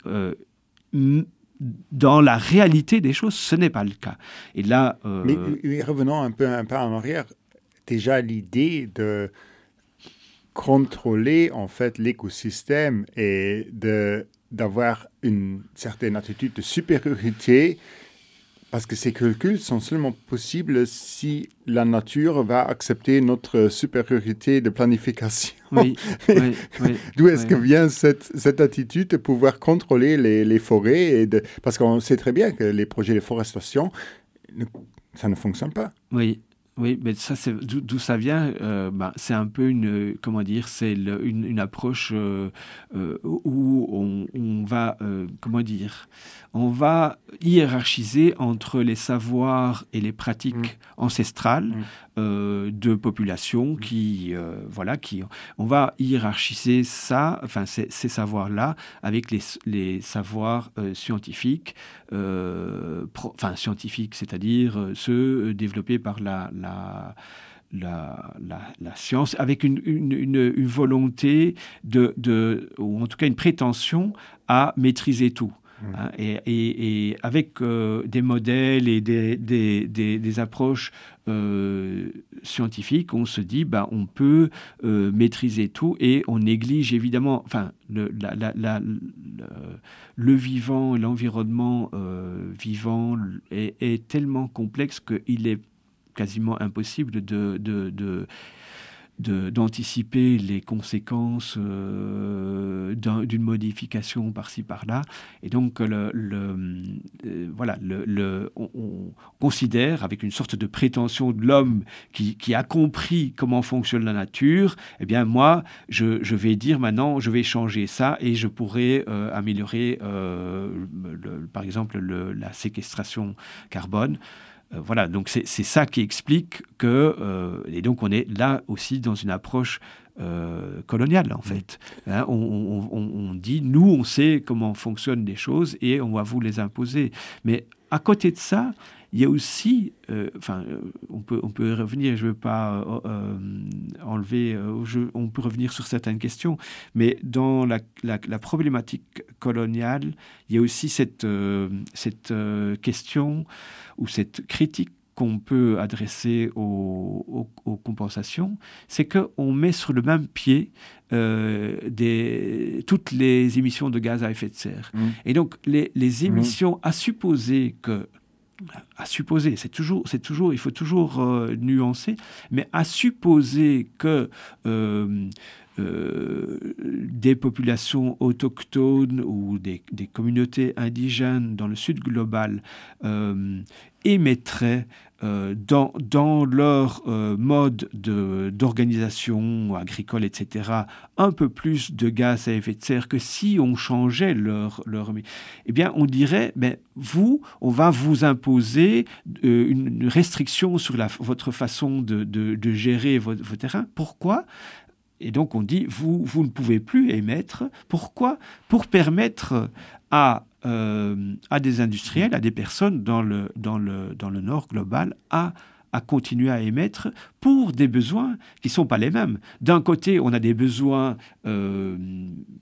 dans la réalité des choses, ce n'est pas le cas. Et là, euh, Mais, revenons un peu, un peu en arrière. Déjà, l'idée de contrôler en fait l'écosystème et de d'avoir une certaine attitude de supériorité parce que ces calculs sont seulement possibles si la nature va accepter notre supériorité de planification. oui, oui, oui, D'où est-ce que vient cette, cette attitude de pouvoir contrôler les, les forêts et de, Parce qu'on sait très bien que les projets de forestation, ça ne fonctionne pas. Oui, oui, mais ça, c'est d'où ça vient. euh, ben, c'est un peu une, comment dire, c'est une, une approche euh, euh, où on, on va, comment dire, on va hiérarchiser entre les savoirs et les pratiques Mm. ancestrales Mm. de populations qui, voilà, qui, on va hiérarchiser ça, enfin ces, savoirs-là, avec les, les savoirs scientifiques, enfin scientifiques, c'est-à-dire ceux développés par la, la la, la, science avec une, une, une, volonté de, de, ou en tout cas une prétention à maîtriser tout. Mmh. Hein, et, avec euh, des modèles et des, approches euh, scientifiques, on se dit bah, on peut euh, maîtriser tout et on néglige évidemment enfin, le, la, la, vivant, l'environnement vivant est, tellement complexe qu'il est quasiment impossible de d'anticiper les conséquences euh, d'une modification par-ci par-là. Et donc, le, le euh, voilà, le, on, considère, avec une sorte de prétention de l'homme qui, qui, a compris comment fonctionne la nature, eh bien, moi, je, je, vais dire maintenant, je vais changer ça et je pourrai euh, améliorer, par exemple, la séquestration carbone. Euh, voilà, donc c'est ça qui explique que, euh, et donc on est là aussi dans une approche euh, coloniale en mm. fait. Hein, on, dit, nous on sait comment fonctionnent les choses et on va vous les imposer. Mais à côté de ça, il y a aussi, enfin, on peut, on peut revenir, je ne veux pas enlever, on peut revenir sur certaines questions, mais dans la, la problématique coloniale, il y a aussi cette, cette question ou cette critique qu'on peut adresser aux, compensations, c'est qu'on met sur le même pied euh, des, toutes les émissions de gaz à effet de serre. Mmh. Et donc, les, les mmh. émissions, à supposer que à supposer, c'est toujours, c'est toujours, il faut toujours euh, nuancer, mais à supposer que euh, euh, des populations autochtones ou des, communautés indigènes dans le sud global émettraient euh, dans, dans, leur mode d'organisation agricole, etc., un peu plus de gaz à effet de serre que si on changeait leur... leur eh bien, on dirait, ben, vous, on va vous imposer une restriction sur la, votre façon de, de, gérer votre, votre terrain. Pourquoi? Et donc on dit, vous, vous ne pouvez plus émettre. Pourquoi? Pour permettre à, euh, à des industriels, à des personnes dans le, dans le, dans le nord global, à à continuer à émettre pour des besoins qui ne sont pas les mêmes. D'un côté, on a des besoins euh,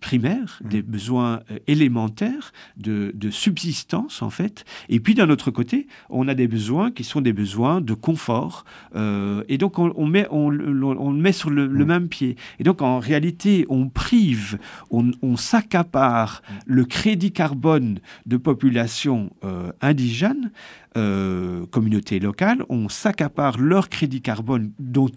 primaires, mmh. des besoins euh, élémentaires de, subsistance, en fait. Et puis, d'un autre côté, on a des besoins qui sont des besoins de confort. Euh, et donc, on, met, on, on, met sur le, mmh. même pied. Et donc, en réalité, on prive, on, s'accapare mmh. le crédit carbone de populations indigènes euh, communautés locales, on s'accapare leur crédit carbone dont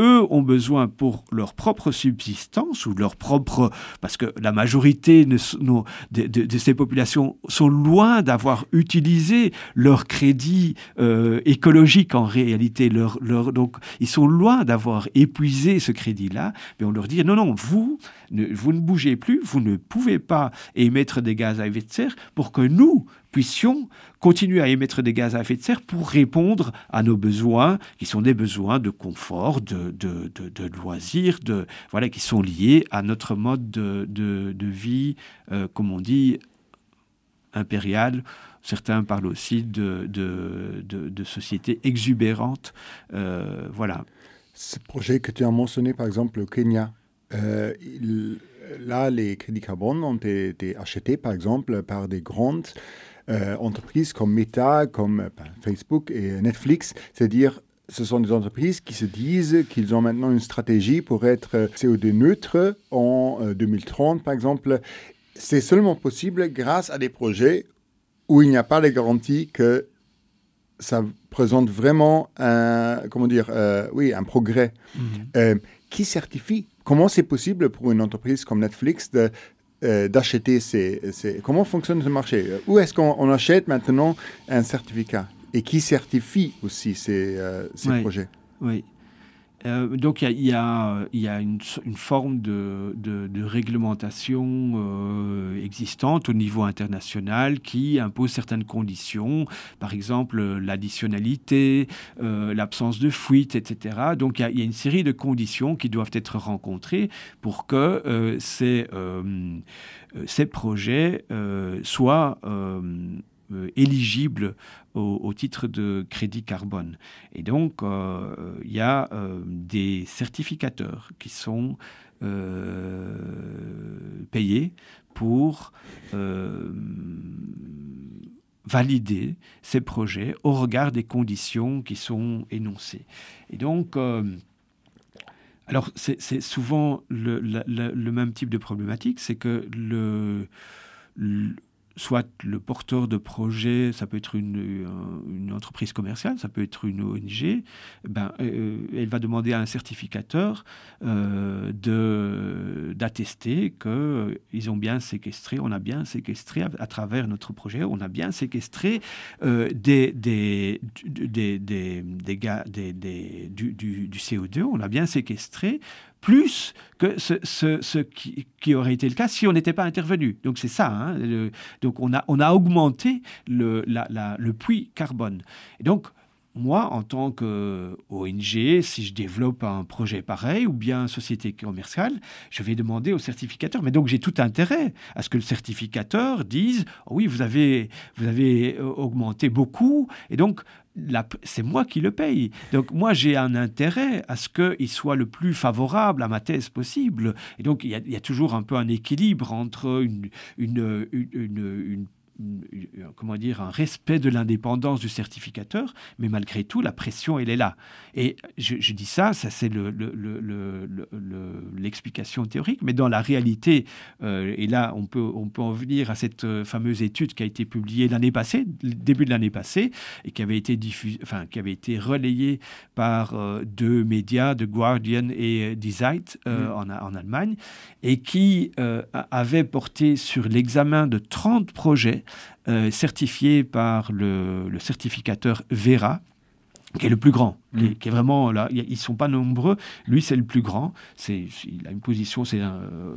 eux ont besoin pour leur propre subsistance ou leur propre... Parce que la majorité de, ces populations sont loin d'avoir utilisé leur crédit euh, écologique en réalité. Leur, donc, ils sont loin d'avoir épuisé ce crédit-là. Mais on leur dit, non, non, vous, ne, vous ne bougez plus, vous ne pouvez pas émettre des gaz à effet de serre pour que nous puissions continuer à émettre des gaz à effet de serre pour répondre à nos besoins, qui sont des besoins de confort, de, de, de, loisirs, de, voilà, qui sont liés à notre mode de, vie, euh, comme on dit, impérial. Certains parlent aussi de, de, sociétés exubérantes. Euh, voilà. Ce projet que tu as mentionné, par exemple, au Kenya, euh, là, les crédits carbone ont été achetés, par exemple, par des grandes entreprises comme Meta, comme euh, ben, Facebook et Netflix. C'est-à-dire, ce sont des entreprises qui se disent qu'ils ont maintenant une stratégie pour être euh, CO2 neutre en 2030, par exemple. C'est seulement possible grâce à des projets où il n'y a pas de garantie que ça présente vraiment un, comment dire, oui, un progrès. Mhm. qui certifie Comment c'est possible pour une entreprise comme Netflix de euh, d'acheter ces, Comment fonctionne ce marché? Où est-ce qu'on achète maintenant un certificat? Et qui certifie aussi ces, euh, projets? Oui. Euh, donc il y, a, une, forme de, réglementation euh, existante au niveau international qui impose certaines conditions, par exemple l'additionnalité, euh, l'absence de fuite, etc. Donc il y, a, une série de conditions qui doivent être rencontrées pour que ces projets soient euh, éligibles au, titre de crédit carbone. Et donc, euh, il y a euh, des certificateurs qui sont payés pour valider ces projets au regard des conditions qui sont énoncées. Et donc, alors c'est souvent le, même type de problématique, c'est que le soit le porteur de projet, ça peut être une, une, entreprise commerciale, ça peut être une ONG, ben, euh, elle va demander à un certificateur euh, d'attester qu'ils ont bien séquestré, on a bien séquestré à, travers notre projet, on a bien séquestré euh, des, du CO2, on a bien séquestré plus que ce, ce, ce qui, qui, aurait été le cas si on n'était pas intervenu. Donc c'est ça. Hein, donc on a, on a augmenté le, la, le puits carbone. Et donc moi, en tant qu'ONG, si je développe un projet pareil ou bien société commerciale, je vais demander au certificateur. Mais donc j'ai tout intérêt à ce que le certificateur dise oh oui, vous avez, vous avez augmenté beaucoup et donc c'est moi qui le paye. Donc moi, j'ai un intérêt à ce qu'il soit le plus favorable à ma thèse possible. Et donc, il y a, toujours un peu un équilibre entre une, une, une comment dire, un respect de l'indépendance du certificateur, mais malgré tout, la pression, elle est là. Et je, je dis ça, ça c'est l'explication le, le, théorique, mais dans la réalité, euh, et là, on peut, on peut en venir à cette euh, fameuse étude qui a été publiée l'année passée, début de l'année passée, et qui avait été, diffusée, enfin, qui avait été relayée par euh, deux médias, The Guardian et Die Zeit, euh, mmh. en, en, Allemagne, et qui euh, avait porté sur l'examen de 30 projets euh, certifié par le, le, certificateur Vera, qui est le plus grand, mmh. qui, est, qui, est, vraiment là. Ils ne sont pas nombreux. Lui, c'est le plus grand. C'est, il a une position, c'est un, euh,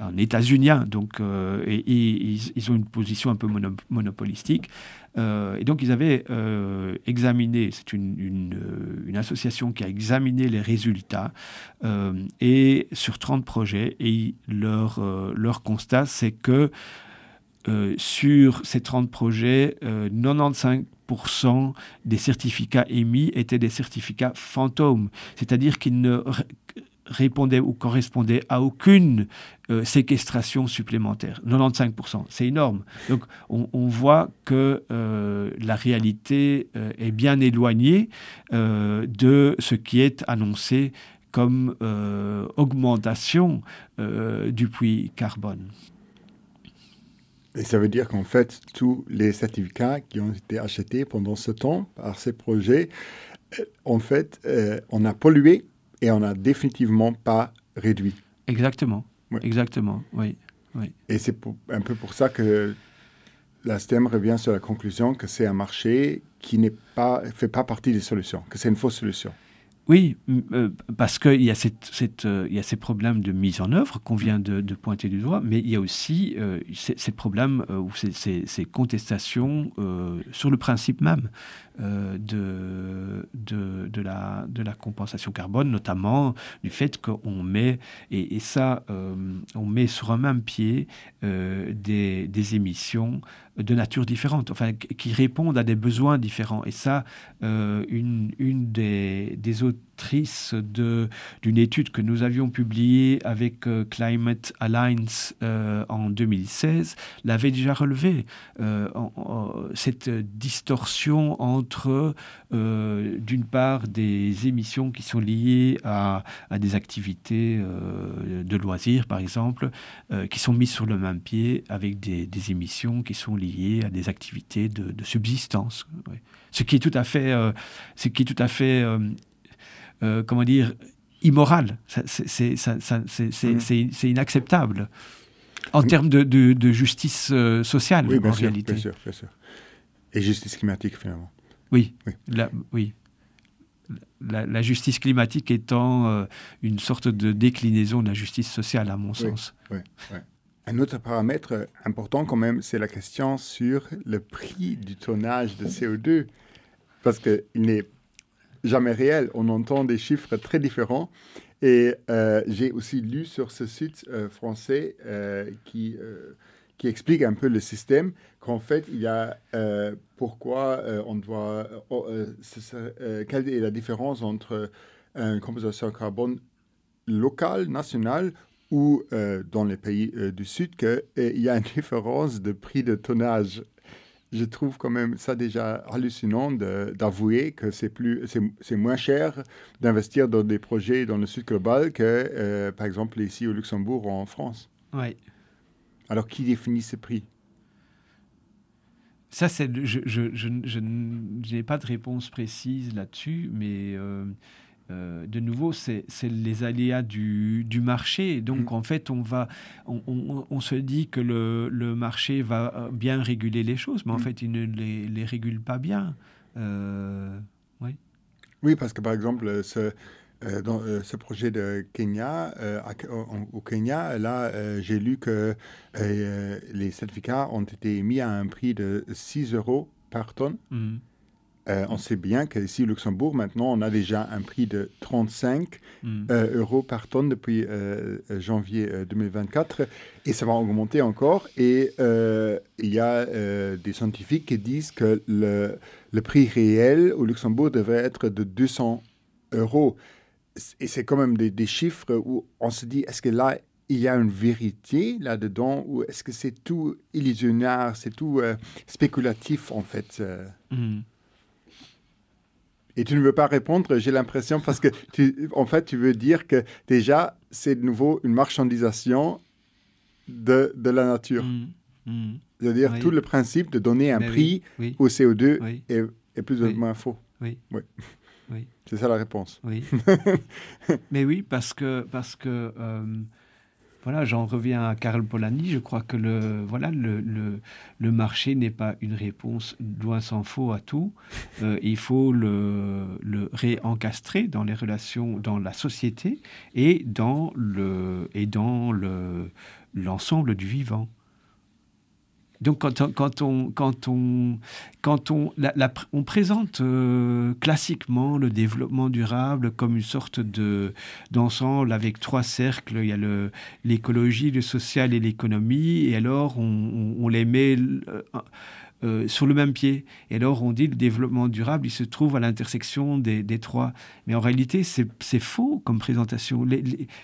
un États-Unien, donc euh, et, et, ils, ils, ont une position un peu mono, monopolistique. Euh, et donc, ils avaient euh, examiné, c'est une, une, une, association qui a examiné les résultats euh, et sur 30 projets, et leur, leur constat, c'est que euh, sur ces 30 projets, euh, 95% des certificats émis étaient des certificats fantômes, c'est-à-dire qu'ils ne répondaient ou correspondaient à aucune euh, séquestration supplémentaire. 95%, c'est énorme. Donc on, voit que euh, la réalité euh, est bien éloignée euh, de ce qui est annoncé comme euh, augmentation euh, du puits carbone. Et ça veut dire qu'en fait, tous les certificats qui ont été achetés pendant ce temps par ces projets, euh, en fait, euh, on a pollué et on n'a définitivement pas réduit. Exactement. Oui. Exactement, oui. oui. Et c'est un peu pour ça que la STEM revient sur la conclusion que c'est un marché qui ne fait pas partie des solutions, que c'est une fausse solution. Oui, euh, parce qu'il y, cette, euh, y, a ces problèmes de mise en œuvre qu'on vient de, pointer du doigt, mais il y a aussi euh, ces, problèmes ou ces, contestations sur le principe même de, de, de, la, de la compensation carbone, notamment du fait qu'on met, et, ça, on met sur un même pied des, des émissions de nature différente, enfin, qui répondent à des besoins différents. Et ça, une, une des, des autres d'une étude que nous avions publiée avec euh, Climate Alliance euh, en 2016 l'avait déjà relevé. Euh, cette distorsion entre, d'une part, des émissions qui sont liées à, des activités de loisirs, par exemple, qui sont mises sur le même pied avec des, émissions qui sont liées à des activités de, subsistance. Ce qui est tout à fait, ce qui est tout à fait euh, comment dire, immoral. C'est mmh. inacceptable en termes de, de, de justice euh, sociale, oui, bien en sûr, réalité. Bien sûr, bien sûr. Et justice climatique, finalement. Oui, oui. La, oui. la, la, justice climatique étant euh, une sorte de déclinaison de la justice sociale, à mon oui, sens. Oui, oui. Un autre paramètre important quand même, c'est la question sur le prix du tonnage de CO2, parce qu'il n'est jamais réel. On entend des chiffres très différents. Et euh, j'ai aussi lu sur ce site euh, français euh, qui, qui explique un peu le système, qu'en fait, il y a pourquoi on doit... oh, quelle est la différence entre une compensation carbone locale, nationale, ou dans les pays du Sud, qu'il y a une différence de prix de tonnage. Je trouve quand même ça déjà hallucinant d'avouer que c'est plus, c'est moins cher d'investir dans des projets dans le Sud global que, euh, par exemple, ici au Luxembourg ou en France. Ouais. Alors, qui définit ces prix? Ça, c'est je, je, je, je n'ai pas de réponse précise là-dessus, mais euh, euh, de nouveau, c'est les aléas du, du marché. Donc, Mm. en fait, on, va, on, on- on se dit que le, le marché va euh, bien réguler les choses, mais en Mm. fait, il ne les, les régule pas bien. Euh, Oui, parce que par exemple, ce, euh, dans ce projet de Kenya, au, au Kenya, là, j'ai lu que les certificats ont été mis à un prix de 6 euros par tonne. mm, Euh, on sait bien qu'ici au Luxembourg, maintenant, on a déjà un prix de 35 mm. euh, euros par tonne depuis euh, janvier euh, 2024 et ça va augmenter encore. Et il y a des scientifiques qui disent que le, le prix réel au Luxembourg devrait être de 200 euros. Et c'est quand même des, des chiffres où on se dit est-ce que là, il y a une vérité là-dedans ou est-ce que c'est tout illusionnaire, c'est tout euh, spéculatif en fait euh? Mm. Et tu ne veux pas répondre, j'ai l'impression, parce que, tu, en fait, tu veux dire que déjà, c'est de nouveau une marchandisation de, de la nature. Mm. Mm. C'est-à-dire, Oui. tout le principe de donner un Mais prix Oui, au CO2 oui, est, est plus ou moins faux. Oui. Oui. Oui. C'est ça la réponse. oui. Mais oui, parce que, parce que euh, voilà, j'en reviens à Karl Polanyi. Je crois que le, voilà, le, le, marché n'est pas une réponse loin s'en faut à tout. Euh, il faut le, le réencastrer dans les relations, dans la société et dans le et dans le l'ensemble du vivant. Donc quand on, présente classiquement le développement durable comme une sorte de d'ensemble avec trois cercles, il y a l'écologie, le social et l'économie, et alors on, les met euh, euh, sur le même pied. Et alors on dit le développement durable, il se trouve à l'intersection des, trois. Mais en réalité, c'est faux comme présentation.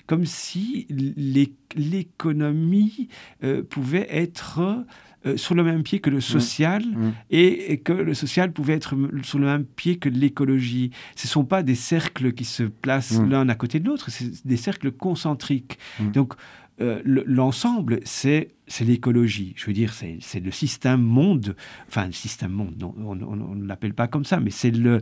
Comme si l'é- l'économie euh, pouvait être euh, sur le même pied que le social Mm. et, et que le social pouvait être sur le même pied que l'écologie. Ce ne sont pas des cercles qui se placent Mm. l'un à côté de l'autre, c'est des cercles concentriques. Mm. Donc, euh, le- l'ensemble, c'est l'écologie. Je veux dire, c'est le système monde, enfin, le système monde, on ne l'appelle pas comme ça, mais c'est le,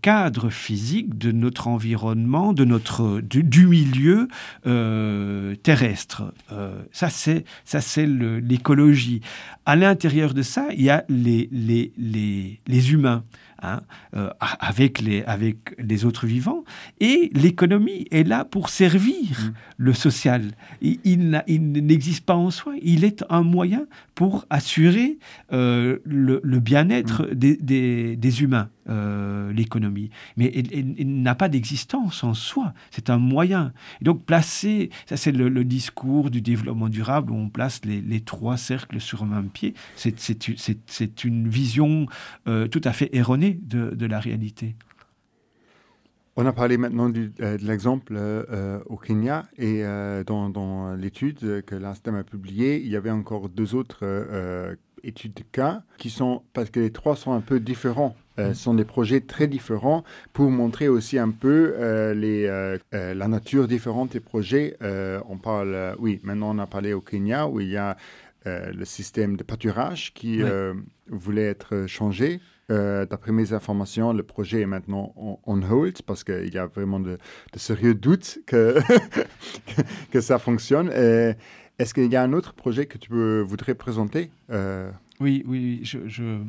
cadre physique de notre environnement, de notre, du, milieu euh, terrestre. Euh, ça, c'est l'écologie. À l'intérieur de ça, il y a les humains. Hein, euh, avec, les, avec les autres vivants. Et l'économie est là pour servir Mm. le social. Il, il n'a- il n'existe pas en soi. Il est un moyen pour assurer euh, le, le bien-être des, des- des humains, euh, l'économie. Mais il n'a pas d'existence en soi. C'est un moyen. Donc placer, ça c'est le, discours du développement durable où on place les, trois cercles sur un même pied. C'est- une- vision euh, tout à fait erronée de, de la réalité. On a parlé maintenant euh, de l'exemple au Kenya et dans, dans l'étude que l'Instem a publiée, il y avait encore deux autres études de cas qui sont, parce que les trois sont un peu différents, euh, Mm. ce sont des projets très différents pour montrer aussi un peu euh, les, euh, la nature différente des projets. On parle, oui, maintenant on a parlé au Kenya où il y a le système de pâturage qui voulait être changé. D'après mes informations, le projet est maintenant en on hold parce qu'il y a vraiment de, de sérieux doutes que, que, ça fonctionne. Est-ce qu'il y a un autre projet que tu voudrais présenter? Oui, oui, oui, je, je-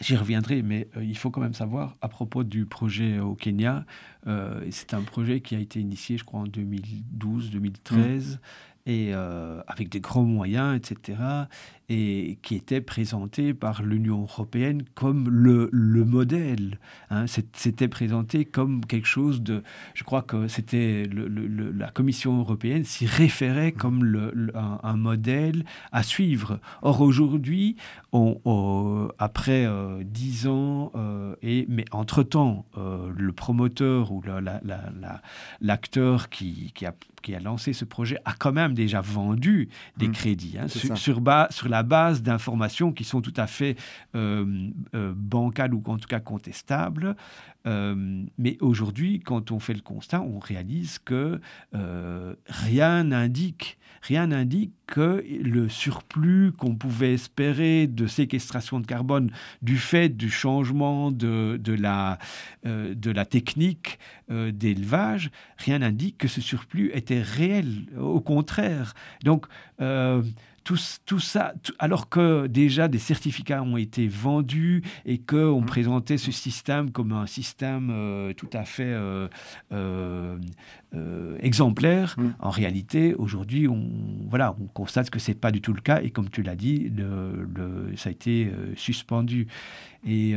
J'y reviendrai, mais euh, il faut quand même savoir, à propos du projet au Kenya, euh, c'est un projet qui a été initié, je crois, en 2012-2013, et euh, avec des grands moyens, etc., et qui était présenté par l'Union européenne comme le, le modèle. Hein. C'était présenté comme quelque chose de... Je crois que c'était la Commission européenne s'y référait comme un, modèle à suivre. Or, aujourd'hui, après euh, dix ans, euh, et, mais entre-temps, le promoteur ou l'acteur qui a qui a lancé ce projet a quand même déjà vendu des mmh. crédits hein, sur, sur, sur, la base d'informations qui sont tout à fait euh, euh, bancales ou en tout cas contestables. Euh, mais aujourd'hui, quand on fait le constat, on réalise que rien n'indique, rien n'indique que le surplus qu'on pouvait espérer de séquestration de carbone du fait du changement de, la, de la technique d'élevage, rien n'indique que ce surplus était réel. Au contraire. Donc, tout, tout ça, alors que déjà des certificats ont été vendus et qu'on mmh. présentait ce système comme un système euh, tout à fait euh, euh, exemplaire, mmh. en réalité, aujourd'hui, on, voilà, on constate que ce n'est pas du tout le cas et comme tu l'as dit, le, ça a été suspendu. Et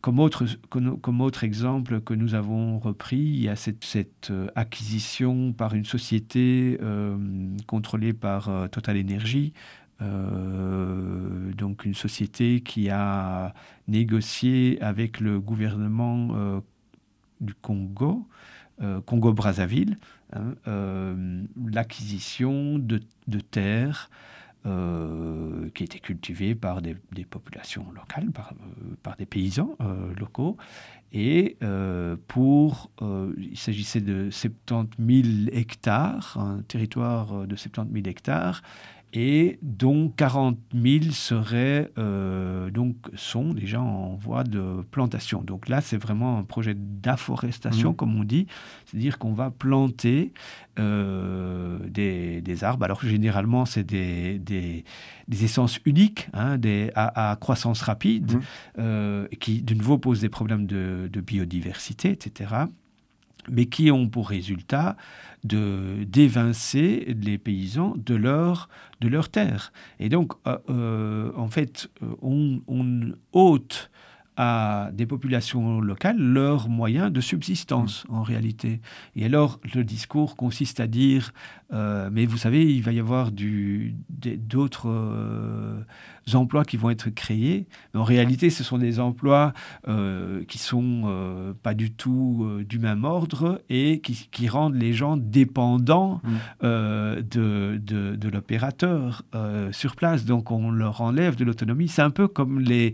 comme autre, comme autre exemple que nous avons repris, il y a cette, cette euh, acquisition par une société euh, contrôlée par euh, Total Energy, donc une société qui a négocié avec le gouvernement du Congo, Congo-Brazzaville, hein, l'acquisition de, de terres qui étaient cultivés par des, populations locales, par, euh, par des paysans euh, locaux. Et pour, il s'agissait de 70 000 hectares, un territoire de 70 000 hectares, et dont 40 000 seraient, euh, donc, sont déjà en voie de plantation. Donc là, c'est vraiment un projet d'afforestation, mmh. comme on dit, c'est-à-dire qu'on va planter euh, des, des, arbres. Alors généralement, c'est des, des, des, essences uniques, hein, des, à, croissance rapide, mmh. euh, qui de nouveau posent des problèmes de, de biodiversité, etc mais qui ont pour résultat de d'évincer les paysans de leur de leur terre. Et donc, euh, euh, en fait, on, on ôte à des populations locales leurs moyens de subsistance mm. en réalité. Et alors le discours consiste à dire, euh, mais vous savez, il va y avoir d'autres euh, emplois qui vont être créés. Mais en réalité, ce sont des emplois euh, qui sont euh, pas du tout du même ordre et qui, qui, rendent les gens dépendants mm. de, de, de l'opérateur sur place. Donc on leur enlève de l'autonomie. C'est un peu comme les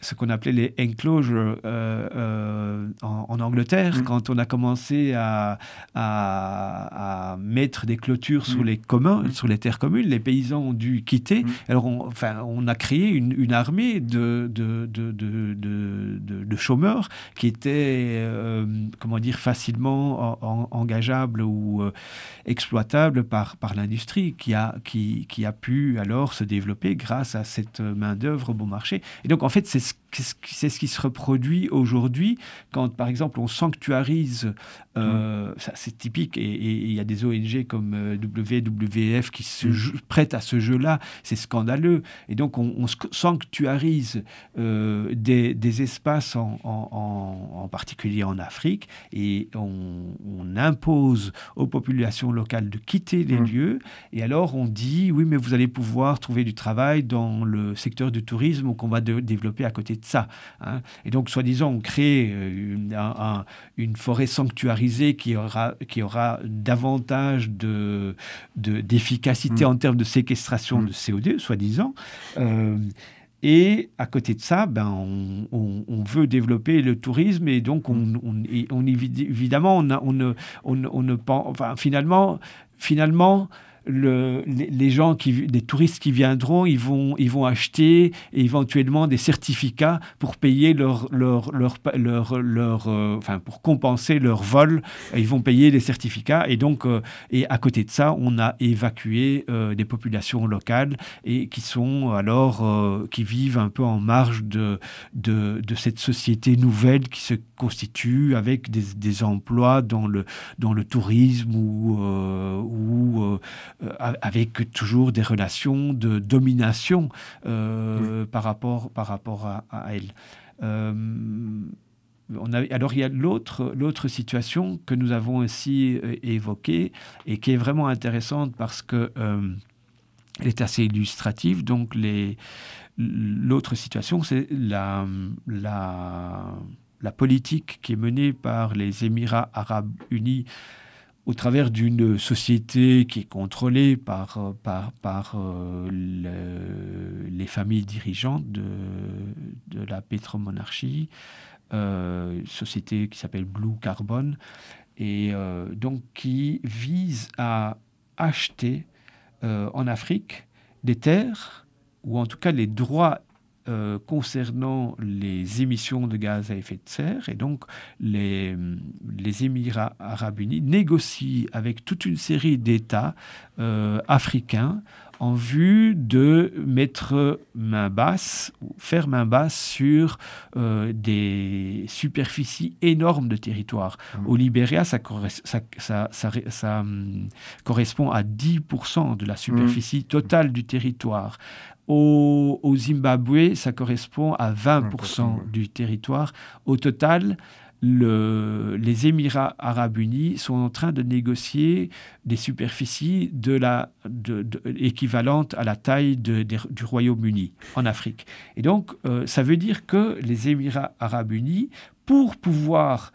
ce qu'on appelait les enclosures euh, euh, en, Angleterre, mm. quand on a commencé à, à, mettre des clôtures sur mm. les communs, mm. sur les terres communes, les paysans ont dû quitter. Alors, on, enfin, on a créé une, une armée de, de, de, de, chômeurs qui étaient, euh, comment dire, facilement engageables ou exploitables par, par l'industrie, qui a, qui, qui a pu alors se développer grâce à cette main-d'œuvre bon marché. Et donc, en fait, c'est is c'est ce qui se reproduit aujourd'hui quand, par exemple, on sanctuarise, euh, mm. c'est typique, et il y a des ONG comme euh, WWF qui se mm. prêtent à ce jeu-là, c'est scandaleux. Et donc, on, sanctuarise euh, des, espaces, en, en, particulier en Afrique, et on, impose aux populations locales de quitter les mm. lieux, et alors on dit, oui, mais vous allez pouvoir trouver du travail dans le secteur du tourisme qu'on va développer à côté de ça. Hein. Et donc, soi-disant, on crée euh, une, une, forêt sanctuarisée qui aura, qui aura davantage de, d'efficacité mm. en termes de séquestration mm. de CO2, soi-disant. Euh, et à côté de ça, ben, on, on, veut développer le tourisme et donc on, mm. on, on évidemment on, on, ne, on, ne pense, enfin finalement, finalement le, les, gens, qui, les touristes qui viendront, ils vont, ils vont acheter éventuellement des certificats pour payer leur, leur, leur, leur, euh, enfin, pour compenser leur vol. Ils vont payer les certificats. Et donc, euh, et à côté de ça, on a évacué euh, des populations locales et qui sont alors, qui vivent un peu en marge de, de, de, cette société nouvelle qui se constitue avec des, des emplois dans le, dans le tourisme ou, ou avec toujours des relations de domination euh, par rapport, par rapport à, elle. Euh, on a, alors il y a l'autre, l'autre situation que nous avons aussi évoquée et qui est vraiment intéressante parce que elle est assez illustrative. Donc les, l'autre situation, c'est la, la, la politique qui est menée par les Émirats arabes unis au travers d'une société qui est contrôlée par, par, par euh, les familles dirigeantes de, de la pétromonarchie, euh, société qui s'appelle Blue Carbon, et euh, donc qui vise à acheter en Afrique des terres, ou en tout cas les droits euh, concernant les émissions de gaz à effet de serre. Et donc, les, les Émirats arabes unis négocient avec toute une série d'États euh, africains en vue de mettre main basse, ou faire main basse sur euh, des superficies énormes de territoire. Mmh. Au Libéria, ça, ça, ça, ça hum, correspond à 10% de la superficie mmh. totale du territoire. Au, Zimbabwe, ça correspond à 20% du territoire. Au total, les Émirats arabes unis sont en train de négocier des superficies de la, équivalentes à la taille du Royaume-Uni en Afrique. Et donc, euh, ça veut dire que les Émirats arabes unis, pour pouvoir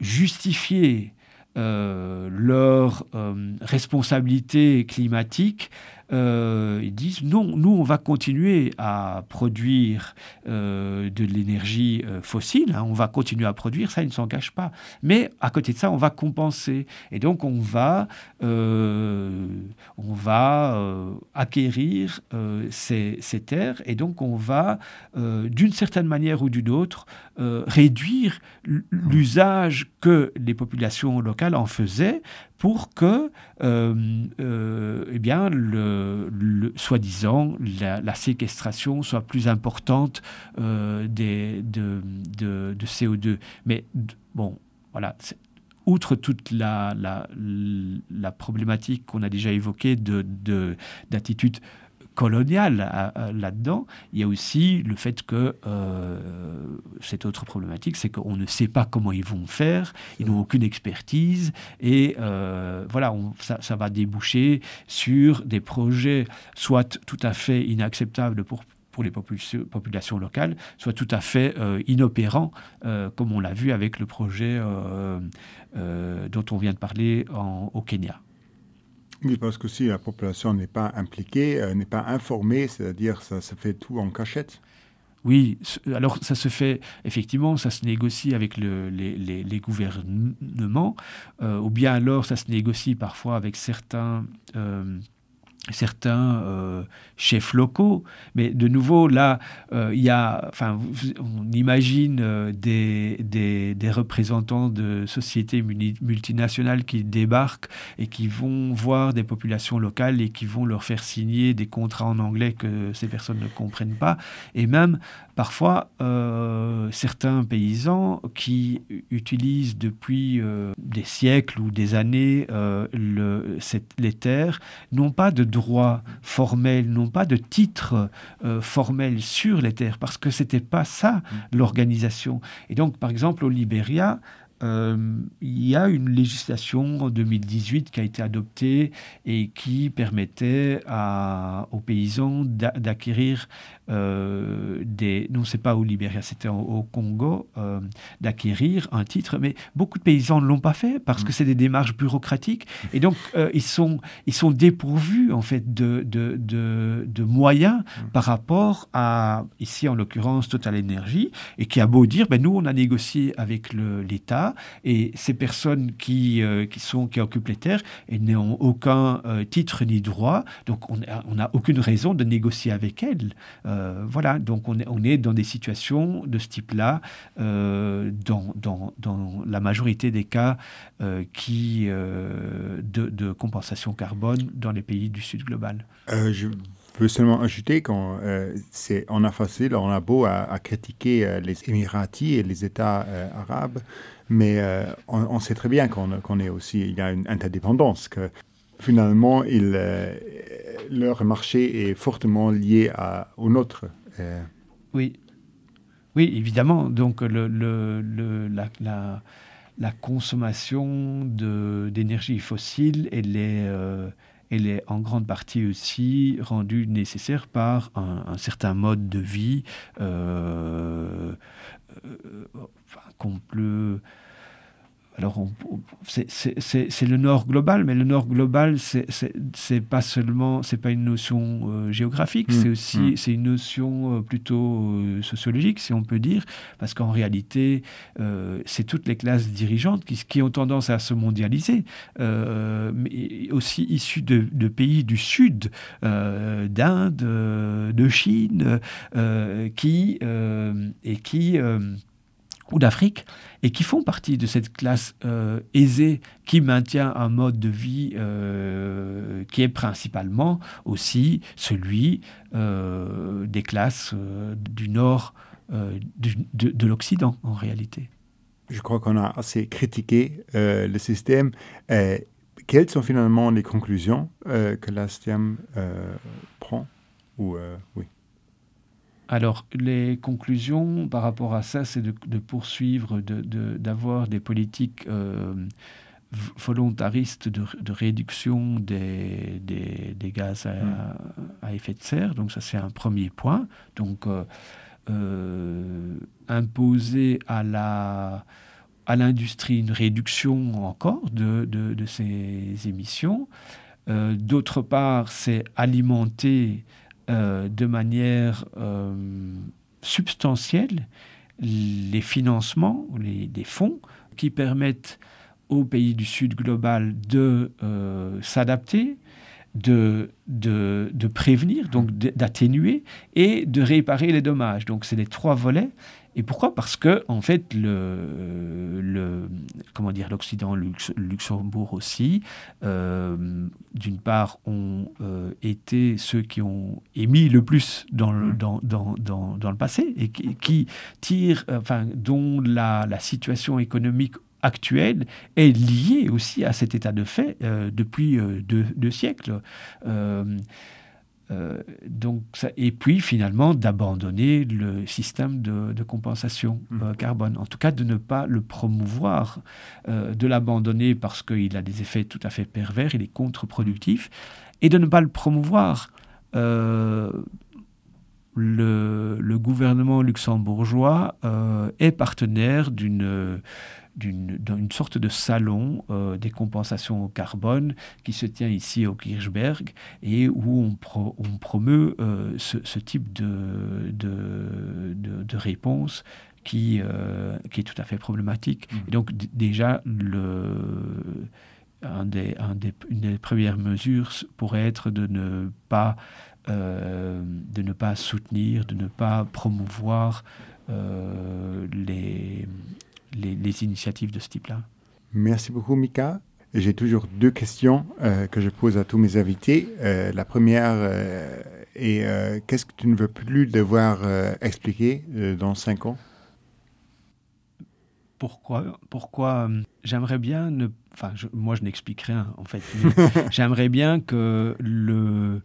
justifier euh, leur euh, responsabilité climatique, euh, ils disent non, nous on va continuer à produire euh, de l'énergie euh, fossile, hein, on va continuer à produire, ça ils ne s'engagent pas. Mais à côté de ça, on va compenser. Et donc on va, on va acquérir ces, ces, terres et donc on va, d'une certaine manière ou d'une autre, réduire l'usage que les populations locales en faisaient pour que, euh, euh, eh bien, le, soi-disant, la, séquestration soit plus importante euh, des, de, de, CO2. Mais bon, voilà. Outre toute la, la, la problématique qu'on a déjà évoquée d'attitude de, colonial là-dedans. Il y a aussi le fait que euh, cette autre problématique, c'est qu'on ne sait pas comment ils vont faire, ils n'ont aucune expertise, et euh, voilà, ça, va déboucher sur des projets soit tout à fait inacceptables pour pour les populations locales, soit tout à fait euh, inopérants, comme on l'a vu avec le projet dont on vient de parler au Kenya. Parce que si la population n'est pas impliquée, euh, n'est pas informée, c'est-à-dire ça se fait tout en cachette. Oui, alors ça se fait, effectivement, ça se négocie avec le, les, les, les, gouvernements, euh, ou bien alors ça se négocie parfois avec certains euh, certains euh, chefs locaux. Mais de nouveau, là, euh, y a, on imagine euh, des, des, des, représentants de sociétés multinationales qui débarquent et qui vont voir des populations locales et qui vont leur faire signer des contrats en anglais que ces personnes ne comprennent pas. Et même, parfois, certains paysans qui utilisent depuis des siècles ou des années le, cette, les terres n'ont pas de droits formels, non pas de titres euh, formels sur les terres, parce que c'était pas ça mm. l'organisation. Et donc, par exemple, au Libéria, euh, il y a une législation en 2018 qui a été adoptée et qui permettait à, aux paysans d'acquérir euh, des... Non, c'est pas au Libéria, c'était au Congo, euh, d'acquérir un titre, mais beaucoup de paysans ne l'ont pas fait parce que mm. c'est des démarches bureaucratiques et donc ils, sont, ils sont dépourvus en fait de, de, de, de moyens mm. par rapport à, ici en l'occurrence, Total Energy, et qui a beau dire, ben, nous on a négocié avec l'État, Et ces personnes qui, qui, sont, qui occupent les terres n'ont aucun titre ni droit, donc on n'a aucune raison de négocier avec elles. voilà, donc on est, on est dans des situations de ce type-là dans, dans, dans, la majorité des cas qui, de, compensation carbone dans les pays du Sud global. je veux seulement ajouter qu'on euh, on a facile, on a beau à, critiquer euh, les Émiratis et les États euh, arabes, mais euh, on, sait très bien qu'on qu est aussi, il y a une interdépendance, que finalement, euh, leur marché est fortement lié au nôtre. Euh. Oui. Oui, évidemment. Donc, la, consommation d'énergie fossile, elle est. En grande partie aussi rendue nécessaire par un, certain mode de vie qu'on peut alors, c'est le nord global, mais le nord global, c'est pas seulement, c'est pas une notion euh, géographique, mmh, c'est aussi mmh. c'est une notion euh, plutôt euh, sociologique, si on peut dire, parce qu'en réalité, c'est toutes les classes dirigeantes qui, qui, ont tendance à se mondialiser, mais aussi issues de, de, pays du Sud, d'Inde, de Chine, qui et qui ou d'Afrique, et qui font partie de cette classe euh, aisée qui maintient un mode de vie euh, qui est principalement aussi celui euh, des classes du nord de, de l'Occident en réalité. Je crois qu'on a assez critiqué le système. Quelles sont finalement les conclusions que euh, prend ou, oui. Alors, les conclusions par rapport à ça, c'est de, de, poursuivre, d'avoir de, de, des politiques euh, volontaristes de, réduction des, des, des gaz à, mmh. à, effet de serre. Donc, ça, c'est un premier point. Donc, euh, euh, imposer à la à l'industrie une réduction encore de, de, de ces émissions. Euh, D'autre part, c'est alimenter euh, de manière euh, substantielle les financements, les, les fonds qui permettent aux pays du Sud global de euh, s'adapter, de, de, de prévenir, donc d'atténuer et de réparer les dommages. Donc c'est les trois volets Et pourquoi? Parce que en fait le, le comment dire l'Occident, Lux, Luxembourg aussi, euh, d'une part ont euh, été ceux qui ont émis le plus dans le, mmh. dans, dans, dans, dans le passé et qui, qui tirent, enfin dont la, la situation économique actuelle est liée aussi à cet état de fait euh, depuis euh, deux, deux siècles. Euh, donc ça, et puis finalement d'abandonner le système de, de compensation mmh. euh, carbone. En tout cas de ne pas le promouvoir. Euh, de l'abandonner parce qu'il a des effets tout à fait pervers il est contre-productif et de ne pas le promouvoir. Le, le gouvernement luxembourgeois est partenaire d'une d'une sorte de salon euh, des compensations au carbone qui se tient ici au Kirchberg et où on, pro, on promeut euh, ce, ce type de, de, de, de réponse qui, euh, qui est tout à fait problématique. Mmh. Et donc déjà, le, un des, un des, une des premières mesures pourrait être de ne pas, euh, de ne pas soutenir, de ne pas promouvoir euh, les, les, les initiatives de ce type-là. Merci beaucoup, Mika. J'ai toujours deux questions euh, que je pose à tous mes invités. Euh, la première euh, est qu'est-ce que tu ne veux plus devoir expliquer dans cinq ans? Pourquoi, pourquoi j'aimerais bien ne enfin je, moi je n'explique rien en fait j'aimerais bien que le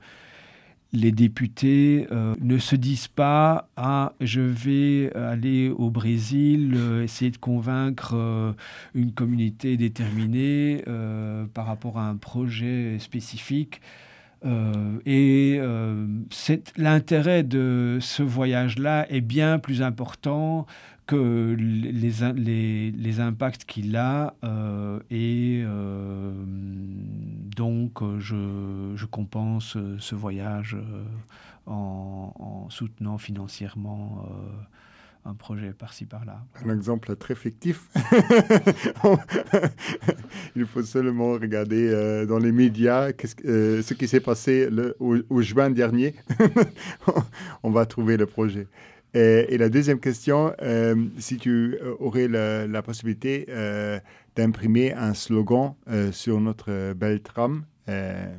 les députés euh, ne se disent pas ah je vais aller au Brésil euh, essayer de convaincre euh, une communauté déterminée par rapport à un projet spécifique euh, et euh, l'intérêt de ce voyage là est bien plus important que les, les, les impacts qu'il a euh, et donc je, je compense ce voyage en soutenant financièrement un projet par-ci par-là. Un exemple très fictif. Il faut seulement regarder euh, dans les médias -ce, euh, ce qui s'est passé au, juin dernier. On va trouver le projet. Et, la deuxième question, euh, si tu aurais la, la possibilité d'imprimer un slogan sur notre belle tram euh,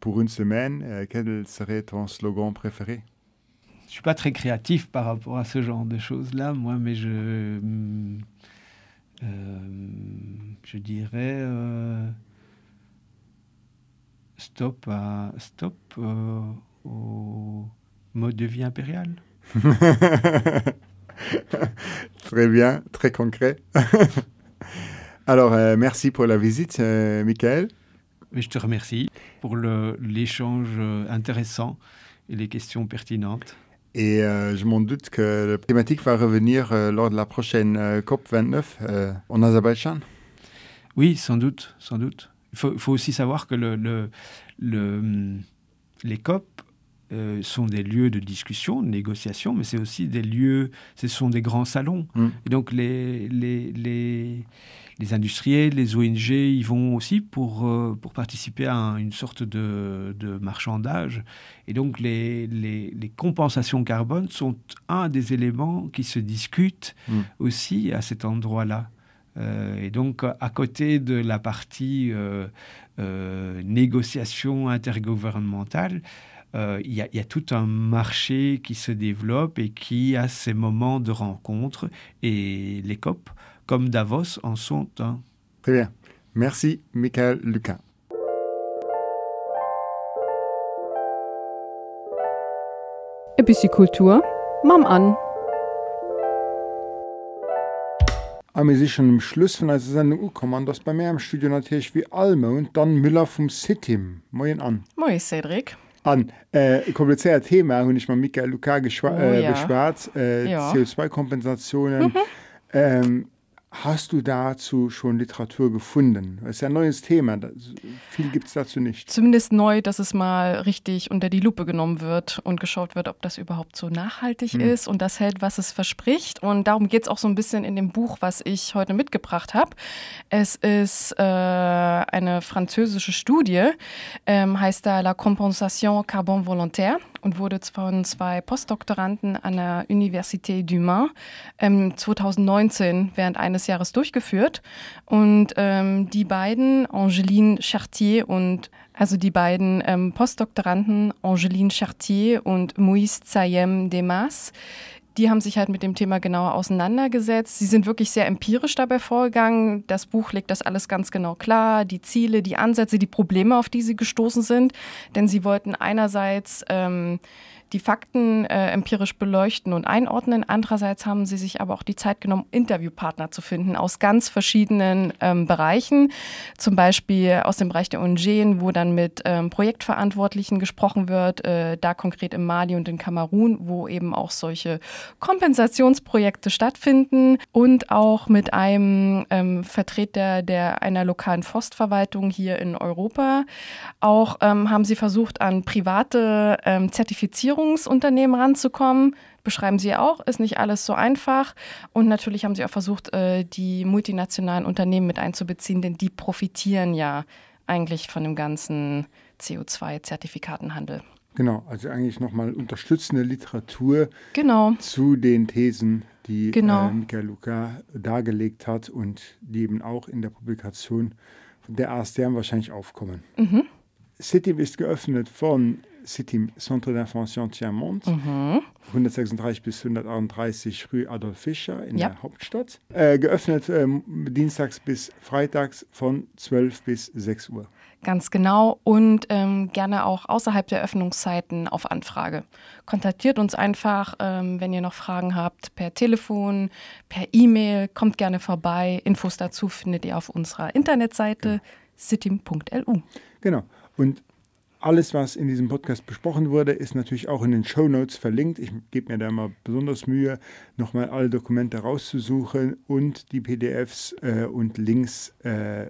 pour une semaine, quel serait ton slogan préféré? Suis pas très créatif par rapport à ce genre de choses-là, moi, mais je, euh, je dirais euh, stop, à, stop euh, au mode de vie impérial. très bien, très concret. Alors, merci pour la visite, Michael. Mais je te remercie pour l'échange intéressant et les questions pertinentes. Et euh, je m'en doute que la thématique va revenir euh, lors de la prochaine euh, COP 29 euh, en Azerbaïdjan. Oui, sans doute, sans doute. Il faut, faut aussi savoir que le, le, le, les COP sont des lieux de discussion, de négociation, mais c'est aussi des lieux, ce sont des grands salons. Mm. Et donc les, les, les, les industriels, les ONG, ils vont aussi pour, euh, pour participer à un, une sorte de, de marchandage. Et donc les, les, les compensations carbone sont un des éléments qui se discutent Mm. aussi à cet endroit-là. Euh, et donc, à côté de la partie euh, euh, négociation intergouvernementale, il y, y a tout un marché qui se développe et qui a ces moments de rencontre. Et les COP, comme Davos, en sont un. Très bien. Merci, Michael Lucas. E bissi Kultur Mam an. Aber wir sind schon am Schluss von unserer Sendung angekommen. Das bei mir im Studio natürlich wie Almond, dann Müller vom Sitim. Moin an. Moi Cedric. An, äh, kompliziertes Thema, habe ich mit Michael Lucas geschwa Oh, äh, ja. beschwert. Äh, Ja. CO2-Kompensationen. Ähm, hast du dazu schon Literatur gefunden? Das ist ja ein neues Thema. Viel gibt es dazu nicht. Zumindest neu, dass es mal richtig unter die Lupe genommen wird und geschaut wird, ob das überhaupt so nachhaltig Hm. ist und das hält, was es verspricht. Und darum geht es auch so ein bisschen in dem Buch, was ich heute mitgebracht habe. Es ist äh, eine französische Studie, ähm, heißt da La Compensation Carbone Volontaire und wurde von zwei Postdoktoranden an der Université du Mans ähm, 2019 während eines Jahres durchgeführt. Und ähm, die beiden, Angeline Chartier und also die beiden ähm, Postdoktoranden, Angeline Chartier und Moïse Zayem Demas, die haben sich halt mit dem Thema genauer auseinandergesetzt. Sie sind wirklich sehr empirisch dabei vorgegangen. Das Buch legt das alles ganz genau klar, die Ziele, die Ansätze, die Probleme, auf die sie gestoßen sind. Denn sie wollten einerseits ähm, die Fakten äh, empirisch beleuchten und einordnen. Andererseits haben sie sich aber auch die Zeit genommen, Interviewpartner zu finden aus ganz verschiedenen ähm, Bereichen. Zum Beispiel aus dem Bereich der ONG, wo dann mit ähm, Projektverantwortlichen gesprochen wird, äh, da konkret im Mali und in Kamerun, wo eben auch solche Kompensationsprojekte stattfinden und auch mit einem ähm, Vertreter der einer lokalen Forstverwaltung hier in Europa. Auch ähm, haben sie versucht, an private ähm, Zertifizierungsunternehmen ranzukommen. Beschreiben sie auch, ist nicht alles so einfach. Und natürlich haben sie auch versucht, äh, die multinationalen Unternehmen mit einzubeziehen, denn die profitieren ja eigentlich von dem ganzen CO2-Zertifikatenhandel. Genau, also eigentlich nochmal unterstützende Literatur Genau. zu den Thesen, die Genau. äh, Michael Luca dargelegt hat und die eben auch in der Publikation der ASTM wahrscheinlich aufkommen. Mhm. CITIM ist geöffnet von CITIM Centre d'Information Tiamont, Mhm. 136 bis 138 Rue Adolf Fischer in Ja. der Hauptstadt. Äh, geöffnet ähm, dienstags bis freitags von 12 bis 6 Uhr. Ganz genau und ähm, gerne auch außerhalb der Öffnungszeiten auf Anfrage. Kontaktiert uns einfach, ähm, wenn ihr noch Fragen habt, per Telefon, per E-Mail, kommt gerne vorbei. Infos dazu findet ihr auf unserer Internetseite sitim.lu. Genau. Und alles, was in diesem Podcast besprochen wurde, ist natürlich auch in den Show Notes verlinkt. Ich gebe mir da immer besonders Mühe, nochmal alle Dokumente rauszusuchen und die PDFs äh, und Links äh,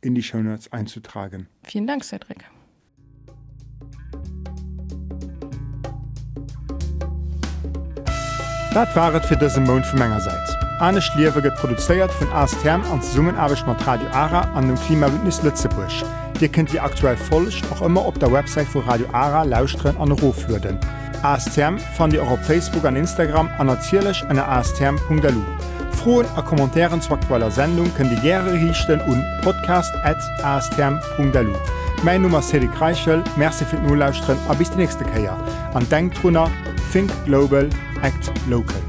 in die Show Notes einzutragen. Vielen Dank, Cedric. Dat waret fir dëse Mon vu Mengegerseits. Anne Schliewe get produzéiert vun ASTM an Summen awech mat Radio Ara an dem Klimawitnis Lützebusch. Dir kennt Di aktuell folech auch immer op der Website vu Radio Ara lausren an Roflöden. ASTM fan Di auch op Facebook an Instagram anzielech an ASTM.lu. Froen a Kommentaren zu aktueller Sendung können die Gre richten und podcast@astm.lu. Mein Nummer se Kreichel, Merczi fir Nulllausren a bis die nächste Käier. An Denktrunner, Think Global, Act Local.